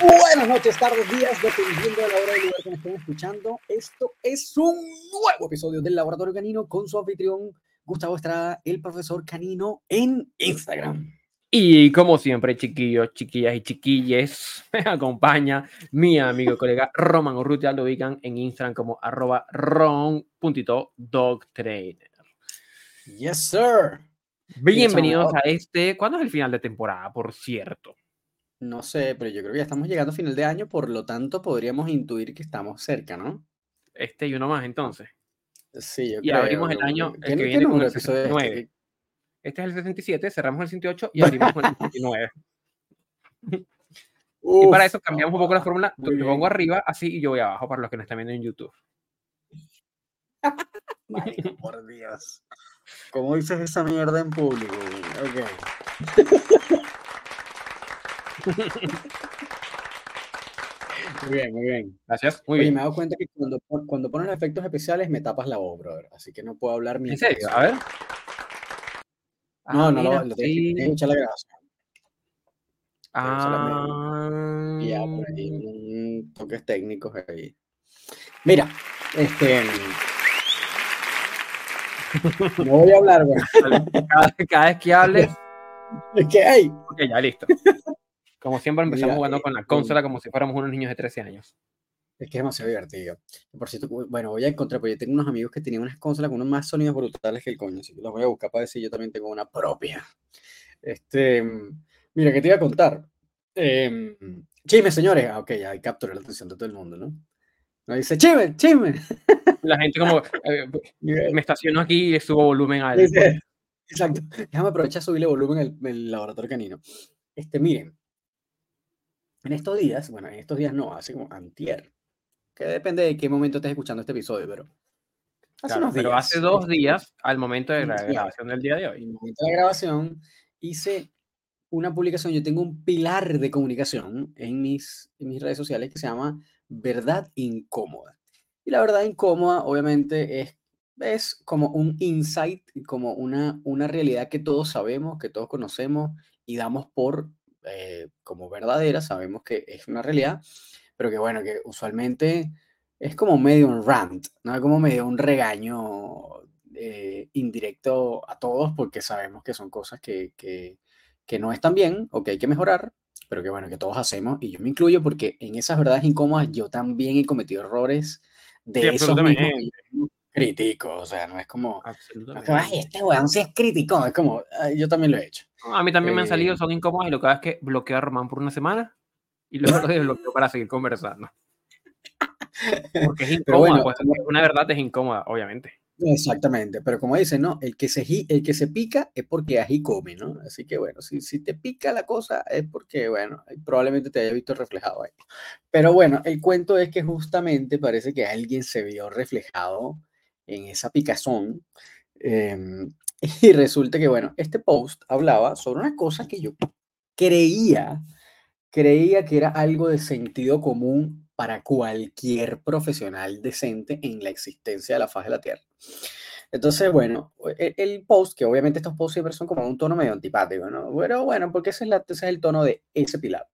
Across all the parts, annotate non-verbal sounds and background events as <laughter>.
Buenas noches, tardes, días, dependiendo de la hora y lugar que me estén escuchando. Esto es un nuevo episodio del Laboratorio Canino con su anfitrión Gustavo Estrada, el profesor canino en Instagram. Y como siempre, chiquillos, chiquillas y chiquilles, <laughs> me acompaña mi amigo y colega Roman Urrutia, lo ubican en Instagram como arroba ron.dogtrainer. Yes, sir. Bienvenidos a este. ¿Cuándo es el final de temporada, por cierto? No sé, pero yo creo que ya estamos llegando a final de año, por lo tanto podríamos intuir que estamos cerca, ¿no? Este y uno más entonces. Sí, yo Y creo. abrimos el año el ¿Qué- que qué viene con el de episodio es 69. este? Este es el 67, cerramos el 68 y abrimos con el <laughs> 69. Y Uf, para eso cambiamos un poco la fórmula. Yo pongo arriba así y yo voy abajo para los que nos están viendo en YouTube. <laughs> marico, por Dios. ¿Cómo dices esa mierda en público? Ok. <laughs> Muy bien, muy bien. Gracias. Muy Oye, bien. me he dado cuenta que cuando, cuando pones efectos especiales me tapas la voz, brother. Así que no puedo hablar ni ¿En serio? A ver. No, Ah, no, lo, mira, lo que- sí. que escuchar la grabación. Ah, Y ya por ahí, toques técnicos ahí. Mira, este. <laughs> No voy a hablar, güey. cada, cada vez que hables, Es que, hey, ok, ya listo. Como siempre empezamos Mira, jugando eh, con la eh, consola como si fuéramos unos niños de 13 años. es que es demasiado divertido. Por cierto, bueno, voy a encontrar, porque yo tengo unos amigos que tenían unas consolas con unos más sonidos brutales que el coño, así que los voy a buscar para decir yo también tengo una propia. Este, mira, ¿qué te iba a contar? Eh, chisme, señores. Ah, ok, ya capturé la atención de todo el mundo, ¿no? No dice, chisme, chisme. <laughs> La gente como, eh, me <laughs> estaciono aquí y subo volumen al... Dice- Exacto. Déjame aprovechar a subirle volumen al, al laboratorio canino. Este, miren, en estos días, bueno, en estos días no, hace como antier, que depende de qué momento estés escuchando este episodio, pero hace Claro, unos pero días, hace dos días, al momento de la grabación del día de en hoy. el momento de la grabación, hice una publicación, yo tengo un pilar de comunicación en mis, en mis redes sociales que se llama Verdad Incómoda. Y la verdad incómoda, obviamente, es, es como un insight, como una, una realidad que todos sabemos, que todos conocemos y damos por eh, como verdadera, sabemos que es una realidad, pero que bueno, que usualmente es como medio un rant, ¿no? Como medio un regaño eh, indirecto a todos porque sabemos que son cosas que, que, que no están bien o que hay que mejorar, pero que bueno, que todos hacemos y yo me incluyo porque en esas verdades incómodas yo también he cometido errores de Sí, esos mismos o sea, no es como, ay, este weón sí es crítico, es como, "Ay, yo también lo he hecho. A mí también me han salido, Eh, son incómodos y lo que hago es que bloqueo a Román por una semana y luego lo desbloqueo para seguir conversando. <laughs> Porque es bueno, pues una verdad es incómoda, obviamente. Exactamente, pero como dicen, ¿no? El que se, el que se pica es porque ají come, ¿no? Así que bueno, si, si te pica la cosa es porque, bueno, probablemente te haya visto reflejado ahí. Pero bueno, el cuento es que justamente parece que alguien se vio reflejado en esa picazón. em, <laughs> y resulta que, bueno, este post hablaba sobre una cosa que yo creía, creía que era algo de sentido común para cualquier profesional decente en la existencia de la faz de la Tierra. Entonces, bueno, e- el, post, que obviamente estos posts siempre son como un tono medio antipático, ¿no? Pero bueno, porque ese es, la, ese es el tono de ese pilar.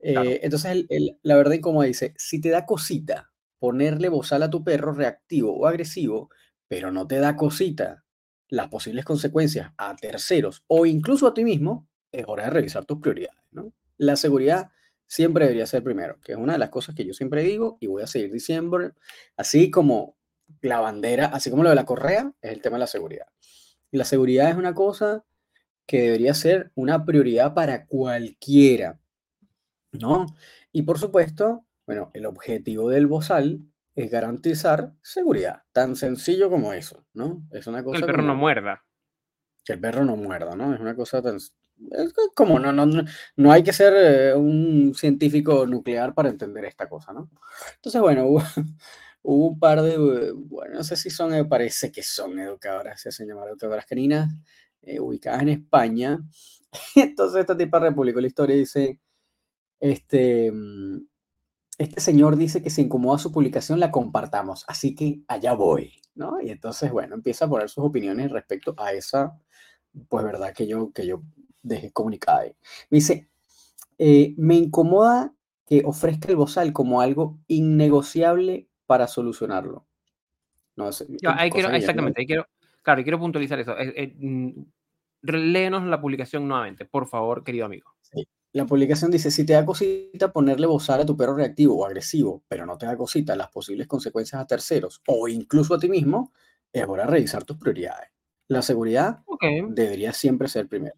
Eh, Claro. entonces, el- el- la verdad, como dice, si te da cosita ponerle bozal a tu perro reactivo o agresivo, pero no te da cosita las posibles consecuencias a terceros o incluso a ti mismo, es hora de revisar tus prioridades, ¿no? La seguridad siempre debería ser primero, que es una de las cosas que yo siempre digo y voy a seguir diciendo, así como la bandera, así como lo de la correa, es el tema de la seguridad. Y la seguridad es una cosa que debería ser una prioridad para cualquiera, ¿no? Y por supuesto, bueno, el objetivo del bozal es garantizar seguridad, tan sencillo como eso, ¿no? Es una Que cosa el perro no muerda. que el perro no muerda, ¿no? Es una cosa tan... Como no, no, no, hay que ser eh, un científico nuclear para entender esta cosa, ¿no? Entonces, bueno, hubo, <laughs> hubo un par de, bueno, no sé si son, eh, parece que son educadoras, se hacen llamar educadoras caninas, eh, ubicadas en España. <laughs> Entonces, esta tipa republicó la historia y dice, este, mm, este señor dice que si incomoda su publicación la compartamos, así que allá voy, ¿no? Y entonces, bueno, empieza a poner sus opiniones respecto a esa pues verdad que yo, que yo dejé comunicada ahí. Me dice, eh, me incomoda que ofrezca el bozal como algo innegociable para solucionarlo. No, quiero, exactamente, ahí quiero, claro, quiero puntualizar eso. Eh, léenos la publicación nuevamente, por favor, querido amigo. La publicación dice, si te da cosita ponerle bozal a tu perro reactivo o agresivo, pero no te da cosita las posibles consecuencias a terceros o incluso a ti mismo, es hora de revisar tus prioridades. La seguridad debería siempre ser primero.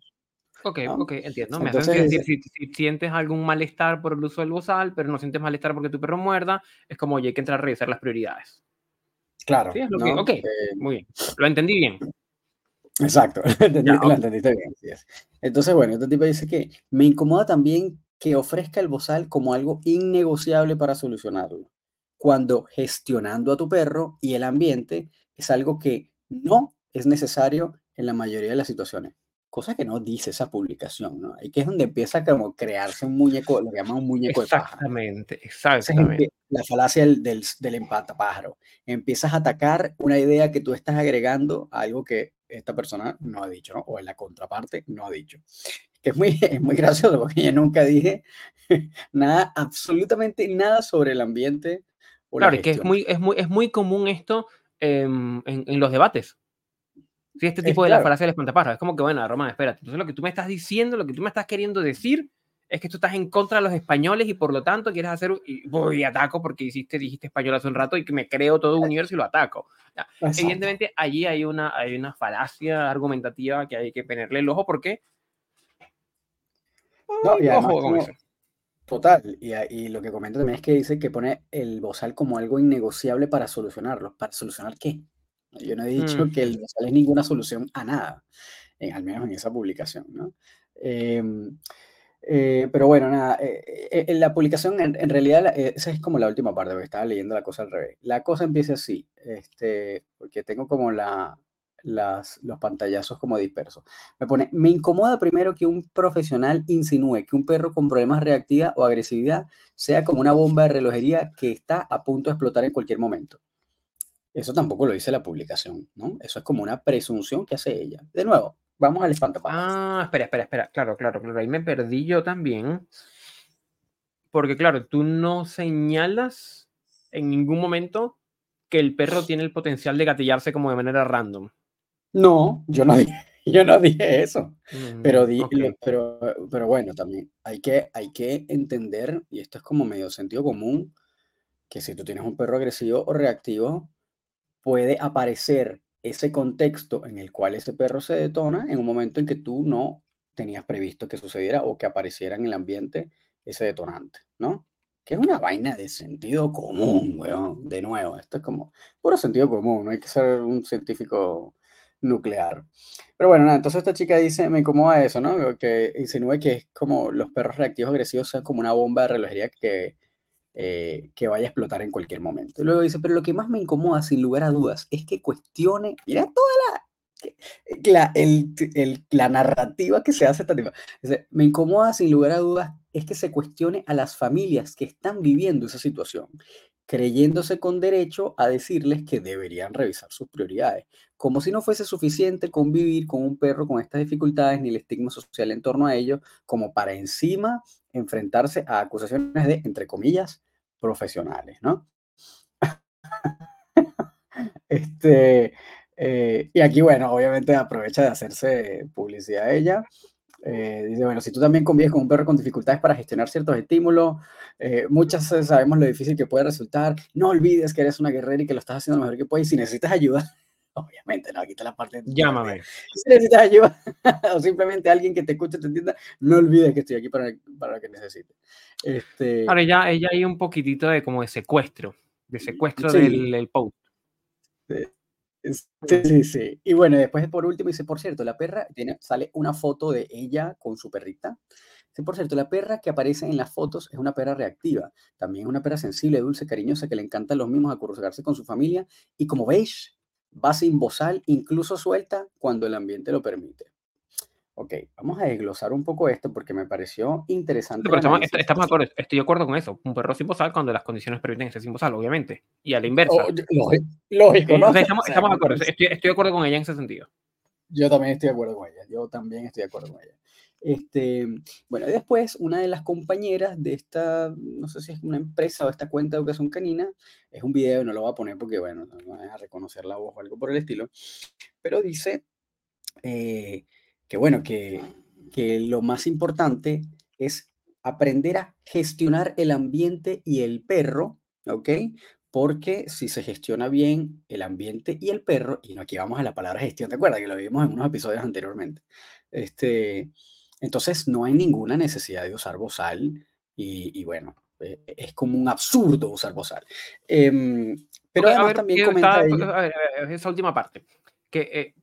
Ok, ok, entiendo. Me Entonces, decir, si, si, sientes algún malestar por el uso del bozal, pero no sientes malestar porque tu perro muerda, es como, oye, hay que entrar a revisar las prioridades. Claro. ok, eh, muy bien. Lo entendí bien. Exacto, <laughs> lo entendiste bien. Entonces, bueno, este tipo dice que me incomoda también que ofrezca el bozal como algo innegociable para solucionarlo, cuando gestionando a tu perro y el ambiente es algo que no es necesario en la mayoría de las situaciones. Cosa que no dice esa publicación, ¿no? Y que es donde empieza como crearse un muñeco, lo que llaman un muñeco de pájaro. Exactamente, exactamente. La falacia del, del, del empatapájaro. Empiezas a atacar una idea que tú estás agregando a algo que esta persona no ha dicho, ¿no? O en la contraparte no ha dicho. Que es muy, <laughs> es muy gracioso porque yo nunca dije <laughs> nada, absolutamente nada sobre el ambiente. claro, es que es muy, es, muy, es muy común esto en, en los debates. Sí, este tipo de la falacia del espantapájaros. Es como que, bueno, Román, espérate. Entonces, lo que tú me estás diciendo, lo que tú me estás queriendo decir, es que tú estás en contra de los españoles y por lo tanto quieres hacer. Y voy y ataco porque hiciste, dijiste español hace un rato y que me creo todo un universo y lo ataco. evidentemente, allí hay una, hay una falacia argumentativa que hay que ponerle el ojo porque. No, y ojo con eso. Total, y, y, lo que comenta también es que dice que pone el bozal como algo innegociable para solucionarlo. ¿Para solucionar qué? Yo no he dicho mm. que bozal es ninguna solución a nada, en, al menos en esa publicación, ¿no? Em, eh, pero bueno, nada, eh, eh, en la publicación en, realidad esa es como la última parte, porque estaba leyendo la cosa al revés. La cosa empieza así, este, porque tengo como la, las, los pantallazos como dispersos. Me pone, me incomoda primero que un profesional insinúe que un perro con problemas de reactividad o agresividad sea como una bomba de relojería que está a punto de explotar en cualquier momento. Eso tampoco lo dice la publicación, ¿no? Eso es como una presunción que hace ella. De nuevo, vamos al espantapájaros. Ah, espera, espera, espera. Claro, claro, claro. Ahí me perdí yo también. Porque, claro, tú no señalas en ningún momento que el perro tiene el potencial de gatillarse como de manera random. No, yo no dije, <laughs> yo no dije eso. Mm, pero, pero, pero bueno, también hay que, hay que entender, y esto es como medio sentido común, que si tú tienes un perro agresivo o reactivo, puede aparecer ese contexto en el cual ese perro se detona en un momento en que tú no tenías previsto que sucediera o que apareciera en el ambiente ese detonante, ¿no? Que es una vaina de sentido común, weón. De nuevo, esto es como puro sentido común, no hay que ser un científico nuclear. Pero bueno, nada, entonces esta chica dice, me incomoda eso, ¿no? Que insinúe que es como los perros reactivos agresivos son como una bomba de relojería que eh, que vaya a explotar en cualquier momento. luego dice, pero lo que más me incomoda, sin lugar a dudas, es que cuestione, mira toda la, la, la narrativa que se hace esta. Dice, me incomoda, sin lugar a dudas, es que se cuestione a las familias que están viviendo esa situación, creyéndose con derecho a decirles que deberían revisar sus prioridades, como si no fuese suficiente convivir con un perro con estas dificultades ni el estigma social en torno a ello, como para encima enfrentarse a acusaciones de, entre comillas, profesionales, ¿no? <laughs> este, eh, y aquí, bueno, obviamente aprovecha de hacerse publicidad a ella. Eh, dice, bueno, si tú también convives con un perro con dificultades para gestionar ciertos estímulos, eh, muchas sabemos lo difícil que puede resultar. No olvides que eres una guerrera y que lo estás haciendo lo mejor que puedes. Y si necesitas ayuda, obviamente, no, aquí está la parte. Llámame. <laughs> Si necesitas ayuda <laughs> o simplemente alguien que te escuche, te entienda, no olvides que estoy aquí para, para lo que necesites. Este... Ahora, ella, ella hay un poquitito de como de secuestro, de secuestro del, del, post. Sí. Sí, sí, Y bueno, después por último dice, por cierto, la perra, tiene, sale una foto de ella con su perrita. Dice, por cierto, la perra que aparece en las fotos es una perra reactiva. También es una perra sensible, dulce, cariñosa, que le encanta a los mismos acurrucarse con su familia. Y como veis, va sin bozal, incluso suelta cuando el ambiente lo permite. Ok, vamos a desglosar un poco esto porque me pareció interesante. estamos, estamos de acuerdo, estoy de acuerdo con eso. Un perro sin bozal cuando las condiciones permiten ser sin bozal, obviamente. Y a la inversa. Oh, lógico, ¿no? <laughs> estamos, de acuerdo, estoy, de acuerdo con ella en ese sentido. Yo también estoy de acuerdo con ella. Yo también estoy de acuerdo con ella. Este, bueno, después una de las compañeras de esta, no sé si es una empresa o esta cuenta de educación canina, es un video, no lo voy a poner porque, bueno, no van a reconocer la voz o algo por el estilo, pero dice eh, que, bueno, que, que lo más importante es aprender a gestionar el ambiente y el perro, ¿ok? Porque si se gestiona bien el ambiente y el perro, y aquí vamos a la palabra gestión, ¿te acuerdas? Que lo vimos en unos episodios anteriormente. Este, entonces, no hay ninguna necesidad de usar bozal y, bueno, eh, es como un absurdo usar bozal. Em, pero además también comenta esa última parte, que eh,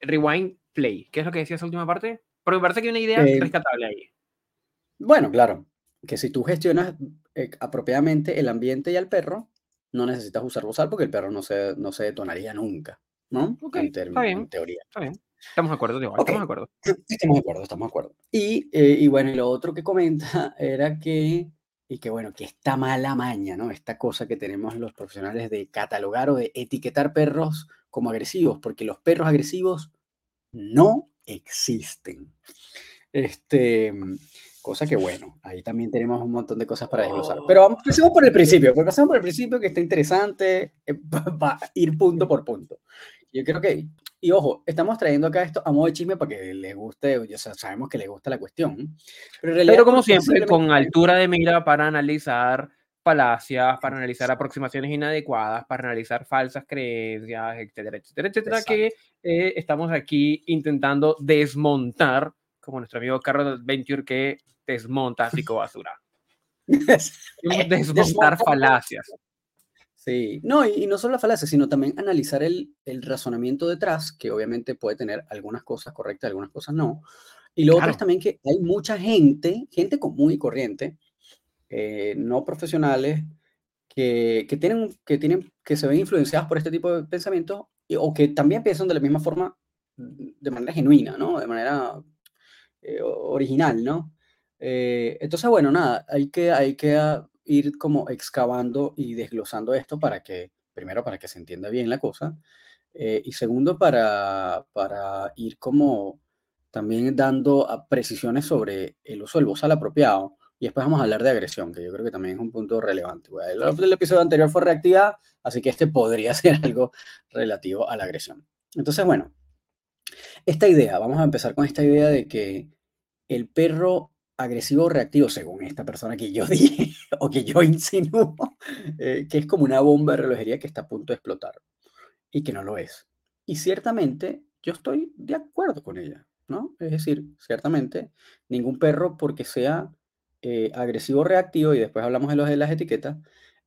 rewind play, ¿qué es lo que decía esa última parte? Porque me parece que hay una idea eh, rescatable ahí. Bueno, claro, que si tú gestionas apropiadamente el ambiente y al perro, no necesitas usar bozal porque el perro no se, no se detonaría nunca, ¿no? en, teoría. Está bien. Estamos de acuerdo, igual, estamos de acuerdo. Estamos de acuerdo, estamos de acuerdo. Y, eh, y bueno, y lo otro que comenta <laughs> era que, y que bueno, que esta mala maña, ¿no? Esta cosa que tenemos los profesionales de catalogar o de etiquetar perros como agresivos, porque los perros agresivos no existen. Este, cosa que bueno, ahí también tenemos un montón de cosas para desglosar. Pero vamos, empecemos por el principio, porque empecemos por el principio que está interesante, eh, <laughs> va a ir punto por punto. Yo creo que y ojo, estamos trayendo acá esto a modo de chisme para que les guste, ya sabemos que les gusta la cuestión. Pero, como siempre, con altura de mira para analizar falacias, para analizar aproximaciones inadecuadas, para analizar falsas creencias, etcétera, etcétera, etcétera, que eh, estamos aquí intentando desmontar, como nuestro amigo Carlos Venture que desmonta psicobasura. <laughs> desmontar falacias. Sí, no, y, no solo la falacia, sino también analizar el, razonamiento detrás, que obviamente puede tener algunas cosas correctas, algunas cosas no. Y lo otro es también que hay mucha gente, gente común y corriente, eh, no profesionales, que, tienen, que, tienen, que se ven influenciadas por este tipo de pensamientos o que también piensan de la misma forma, de manera genuina, ¿no? De manera eh, original, ¿no? Eh, entonces, bueno, nada, hay que, hay que ir como excavando y desglosando esto para que, primero, para que se entienda bien la cosa, eh, y segundo, para, para ir como también dando precisiones sobre el uso del bozal apropiado. Y después vamos a hablar de agresión, que yo creo que también es un punto relevante. El, el episodio anterior fue reactividad, así que este podría <laughs> ser algo relativo a la agresión. Entonces, bueno, esta idea, vamos a empezar con esta idea de que el perro agresivo reactivo, según esta persona que yo <laughs> dije o que yo insinúo, eh, que es como una bomba de relojería que está a punto de explotar y que no lo es. Y ciertamente yo estoy de acuerdo con ella, ¿no? Es decir, ciertamente ningún perro porque sea eh, agresivo reactivo, y después hablamos de los de las etiquetas,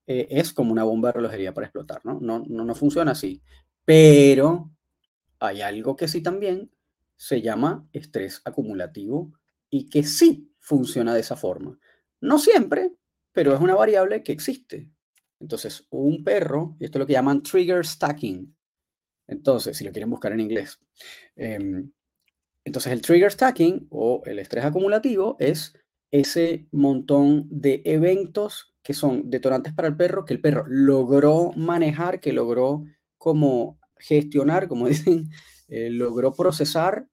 eh, es como una bomba de relojería para explotar, ¿no? No, no, no funciona así. Pero hay algo que sí también se llama estrés acumulativo y que sí funciona de esa forma. No siempre, pero es una variable que existe. Entonces, un perro, y esto es lo que llaman trigger stacking. Entonces, si lo quieren buscar en inglés. Em, entonces, el trigger stacking o el estrés acumulativo es ese montón de eventos que son detonantes para el perro, que el perro logró manejar, que logró como gestionar, como <laughs> dicen, eh, logró procesar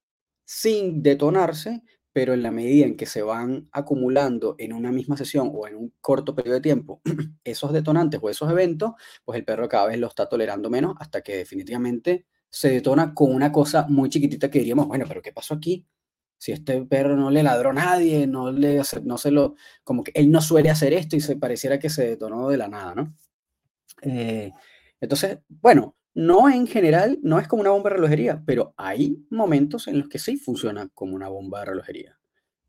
sin detonarse, pero en la medida en que se van acumulando en una misma sesión o en un corto periodo de tiempo <clears throat> esos detonantes o esos eventos, pues el perro cada vez lo está tolerando menos hasta que definitivamente se detona con una cosa muy chiquitita que diríamos, bueno, pero ¿qué pasó aquí? Si este perro no le ladró a nadie, no, le, no se lo, como que él no suele hacer esto y se pareciera que se detonó de la nada, ¿no? Eh, entonces, bueno, no en general, no es como una bomba de relojería, pero hay momentos en los que sí funciona como una bomba de relojería,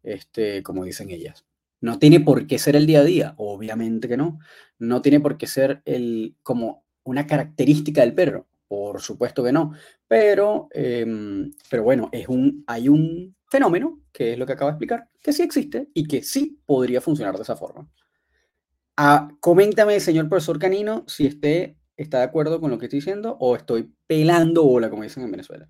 este, como dicen ellas. No tiene por qué ser el día a día, obviamente que no. No tiene por qué ser el, como una característica del perro, por supuesto que no. Pero, em, pero bueno, es un, hay un fenómeno, que es lo que acabo de explicar, que sí existe y que sí podría funcionar de esa forma. Ah, coméntame, señor profesor Canino, si esté está de acuerdo con lo que estoy diciendo o estoy pelando bola, como dicen en Venezuela.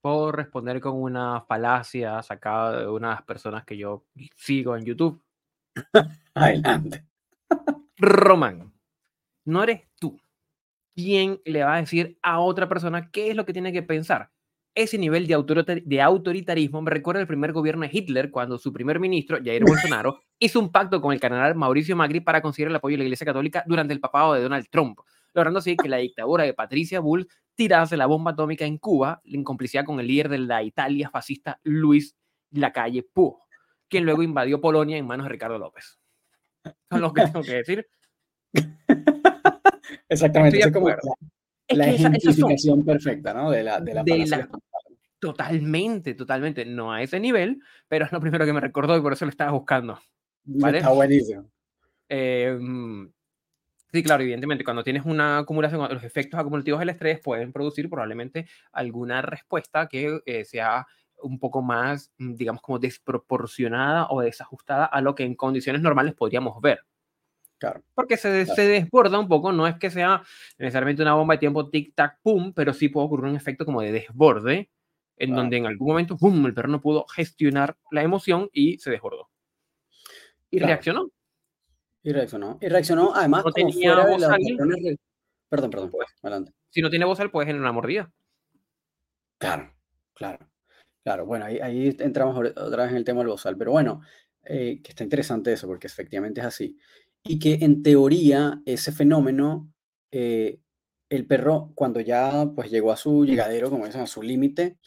Puedo responder con una falacia sacada de unas personas que yo sigo en YouTube. <laughs> Adelante. Román, no eres tú quien le va a decir a otra persona qué es lo que tiene que pensar. ese nivel de, de autoritarismo me recuerda el primer gobierno de Hitler cuando su primer ministro, Jair <laughs> Bolsonaro, hizo un pacto con el cardenal Mauricio Macri para conseguir el apoyo de la Iglesia Católica durante el papado de Donald Trump, logrando así que la dictadura de Patricia Bull tirase la bomba atómica en Cuba en complicidad con el líder de la Italia fascista Luis Lacalle Pou, quien luego invadió Polonia en manos de Ricardo López. Son lo que tengo que decir. <laughs> Exactamente. Es como la, ejemplificación perfecta, ¿no? De la, de la, Totalmente, totalmente. No a ese nivel, pero es lo primero que me recordó y por eso lo estaba buscando. ¿vale? Está buenísimo. Em, sí, claro, evidentemente, cuando tienes una acumulación, los efectos acumulativos del estrés pueden producir probablemente alguna respuesta que eh, sea un poco más, digamos, como desproporcionada o desajustada a lo que en condiciones normales podríamos ver. Claro. Porque se, se, desborda un poco, no es que sea necesariamente una bomba de tiempo tic-tac, pum, pero sí puede ocurrir un efecto como de desborde, en donde en algún momento, pum, el perro no pudo gestionar la emoción y se desbordó. Y reaccionó. Y reaccionó. Y reaccionó, además, no como fuera de Perdón, perdón, pues, adelante. Si no tiene voz, puede generar una mordida. Claro, claro. Claro, bueno, ahí, ahí entramos otra vez en el tema del bozal, pero bueno, eh, que está interesante eso, porque efectivamente es así y que en teoría ese fenómeno, eh, el perro cuando ya pues llegó a su llegadero, como dicen, a su límite,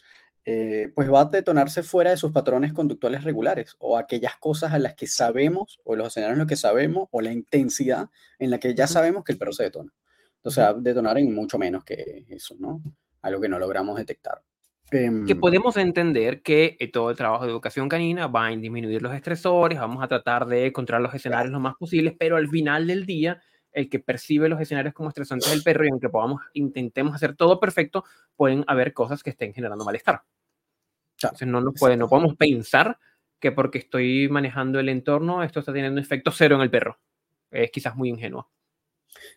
eh, pues va a detonarse fuera de sus patrones conductuales regulares o aquellas cosas a las que sabemos o los escenarios en los que sabemos o la intensidad en la que ya sabemos que el perro se detona. Entonces va a detonar en mucho menos que eso, ¿no? Algo que no logramos detectar. Que em, podemos entender que eh, todo el trabajo de educación canina va a disminuir los estresores, vamos a tratar de controlar los escenarios lo más posibles, pero al final del día, el que percibe los escenarios como estresantes del perro y aunque podamos, intentemos hacer todo perfecto, pueden haber cosas que estén generando malestar. Entonces no, nos puede, no podemos pensar que porque estoy manejando el entorno, esto está teniendo un efecto cero en el perro. Es quizás muy ingenuo.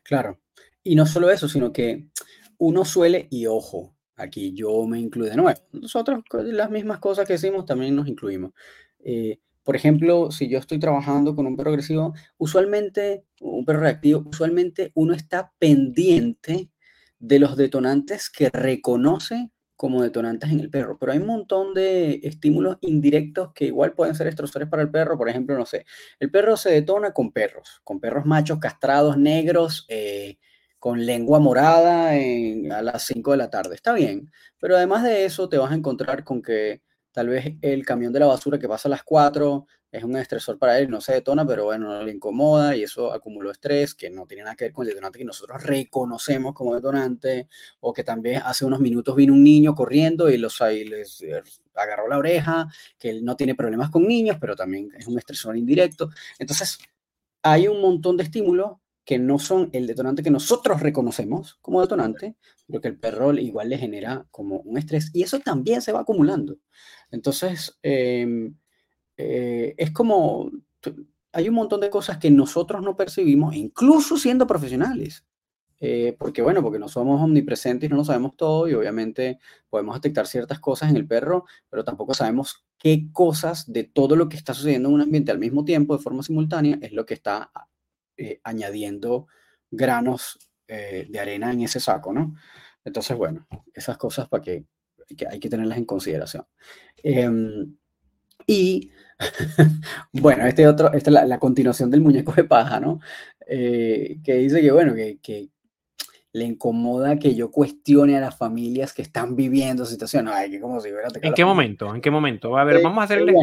Claro. Y no solo eso, sino que uno suele, y ojo, Aquí yo me incluyo de nuevo. Nosotros las mismas cosas que hicimos también nos incluimos. Eh, por ejemplo, si yo estoy trabajando con un perro agresivo, usualmente, un perro reactivo, usualmente uno está pendiente de los detonantes que reconoce como detonantes en el perro, pero hay un montón de estímulos indirectos que igual pueden ser estresores para el perro. Por ejemplo, no sé, el perro se detona con perros, con perros machos castrados, negros, eh, con lengua morada a las 5 de la tarde. Está bien, pero además de eso te vas a encontrar con que tal vez el camión de la basura que pasa a las 4 es un estresor para él, no se detona, pero bueno, no le incomoda y eso acumuló estrés que no tiene nada que ver con el detonante que nosotros reconocemos como detonante, o que también hace unos minutos vino un niño corriendo y los ahí les agarró la oreja, que él no tiene problemas con niños, pero también es un estresor indirecto. Entonces, hay un montón de estímulos que no son el detonante que nosotros reconocemos como detonante, pero que el perro igual le genera como un estrés y eso también se va acumulando. Entonces, em, eh, es como, hay un montón de cosas que nosotros no percibimos, incluso siendo profesionales. Eh, porque bueno, porque no somos omnipresentes no lo sabemos todo y obviamente podemos detectar ciertas cosas en el perro, pero tampoco sabemos qué cosas de todo lo que está sucediendo en un ambiente al mismo tiempo, de forma simultánea, es lo que está eh, añadiendo granos eh, de arena en ese saco, ¿no? Entonces, bueno, esas cosas para que, hay que tenerlas en consideración. Em, y, <laughs> bueno, este otro, esta es la, continuación del muñeco de paja, ¿no? Eh, que dice que, bueno, que, le incomoda que yo cuestione a las familias que están viviendo situaciones. Ay, que como si ¿En qué momento? ¿En qué momento? A ver, vamos a hacerle...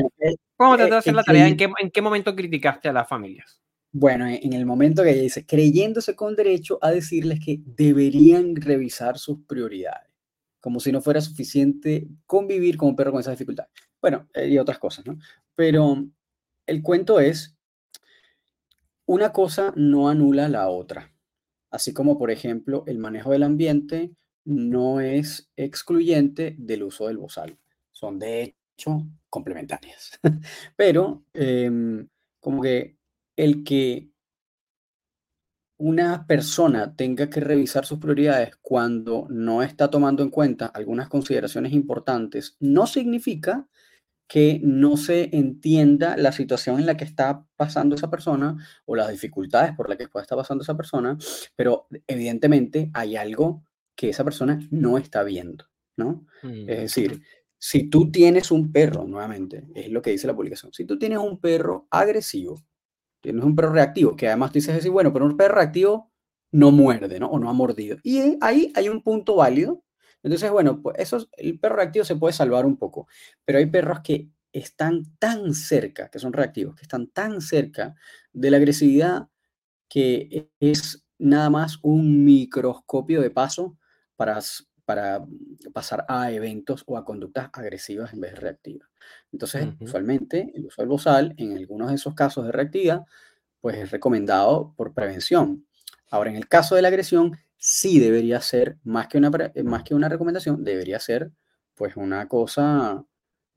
vamos a tratar de hacer la tarea. ¿En qué, ¿En qué momento criticaste a las familias? Bueno, e, en el momento que ella dice, creyéndose con derecho a decirles que deberían revisar sus prioridades, como si no fuera suficiente convivir con un perro con esa dificultad. Bueno, eh, y otras cosas, ¿no? Pero el cuento es, una cosa no anula la otra. Así como, por ejemplo, el manejo del ambiente no es excluyente del uso del bozal. Son, de hecho, complementarias. <laughs> Pero, em, como que el que una persona tenga que revisar sus prioridades cuando no está tomando en cuenta algunas consideraciones importantes, no significa que no se entienda la situación en la que está pasando esa persona o las dificultades por las que puede estar pasando esa persona, pero evidentemente hay algo que esa persona no está viendo. ¿no? Es decir, si tú tienes un perro, nuevamente, es lo que dice la publicación, si tú tienes un perro agresivo, tienes un perro reactivo, que además tú dices bueno, pero un perro reactivo no muerde, ¿no? O no ha mordido. Y ahí hay un punto válido. Entonces, bueno, pues eso, el perro reactivo se puede salvar un poco, pero hay perros que están tan cerca, que son reactivos, que están tan cerca de la agresividad que es nada más un microscopio de paso para, para pasar a eventos o a conductas agresivas en vez de reactivas. Entonces, usualmente el uso del bozal, en algunos de esos casos de reactividad, pues es recomendado por prevención. Ahora, en el caso de la agresión, sí debería ser, más que una, más que una recomendación, debería ser pues una cosa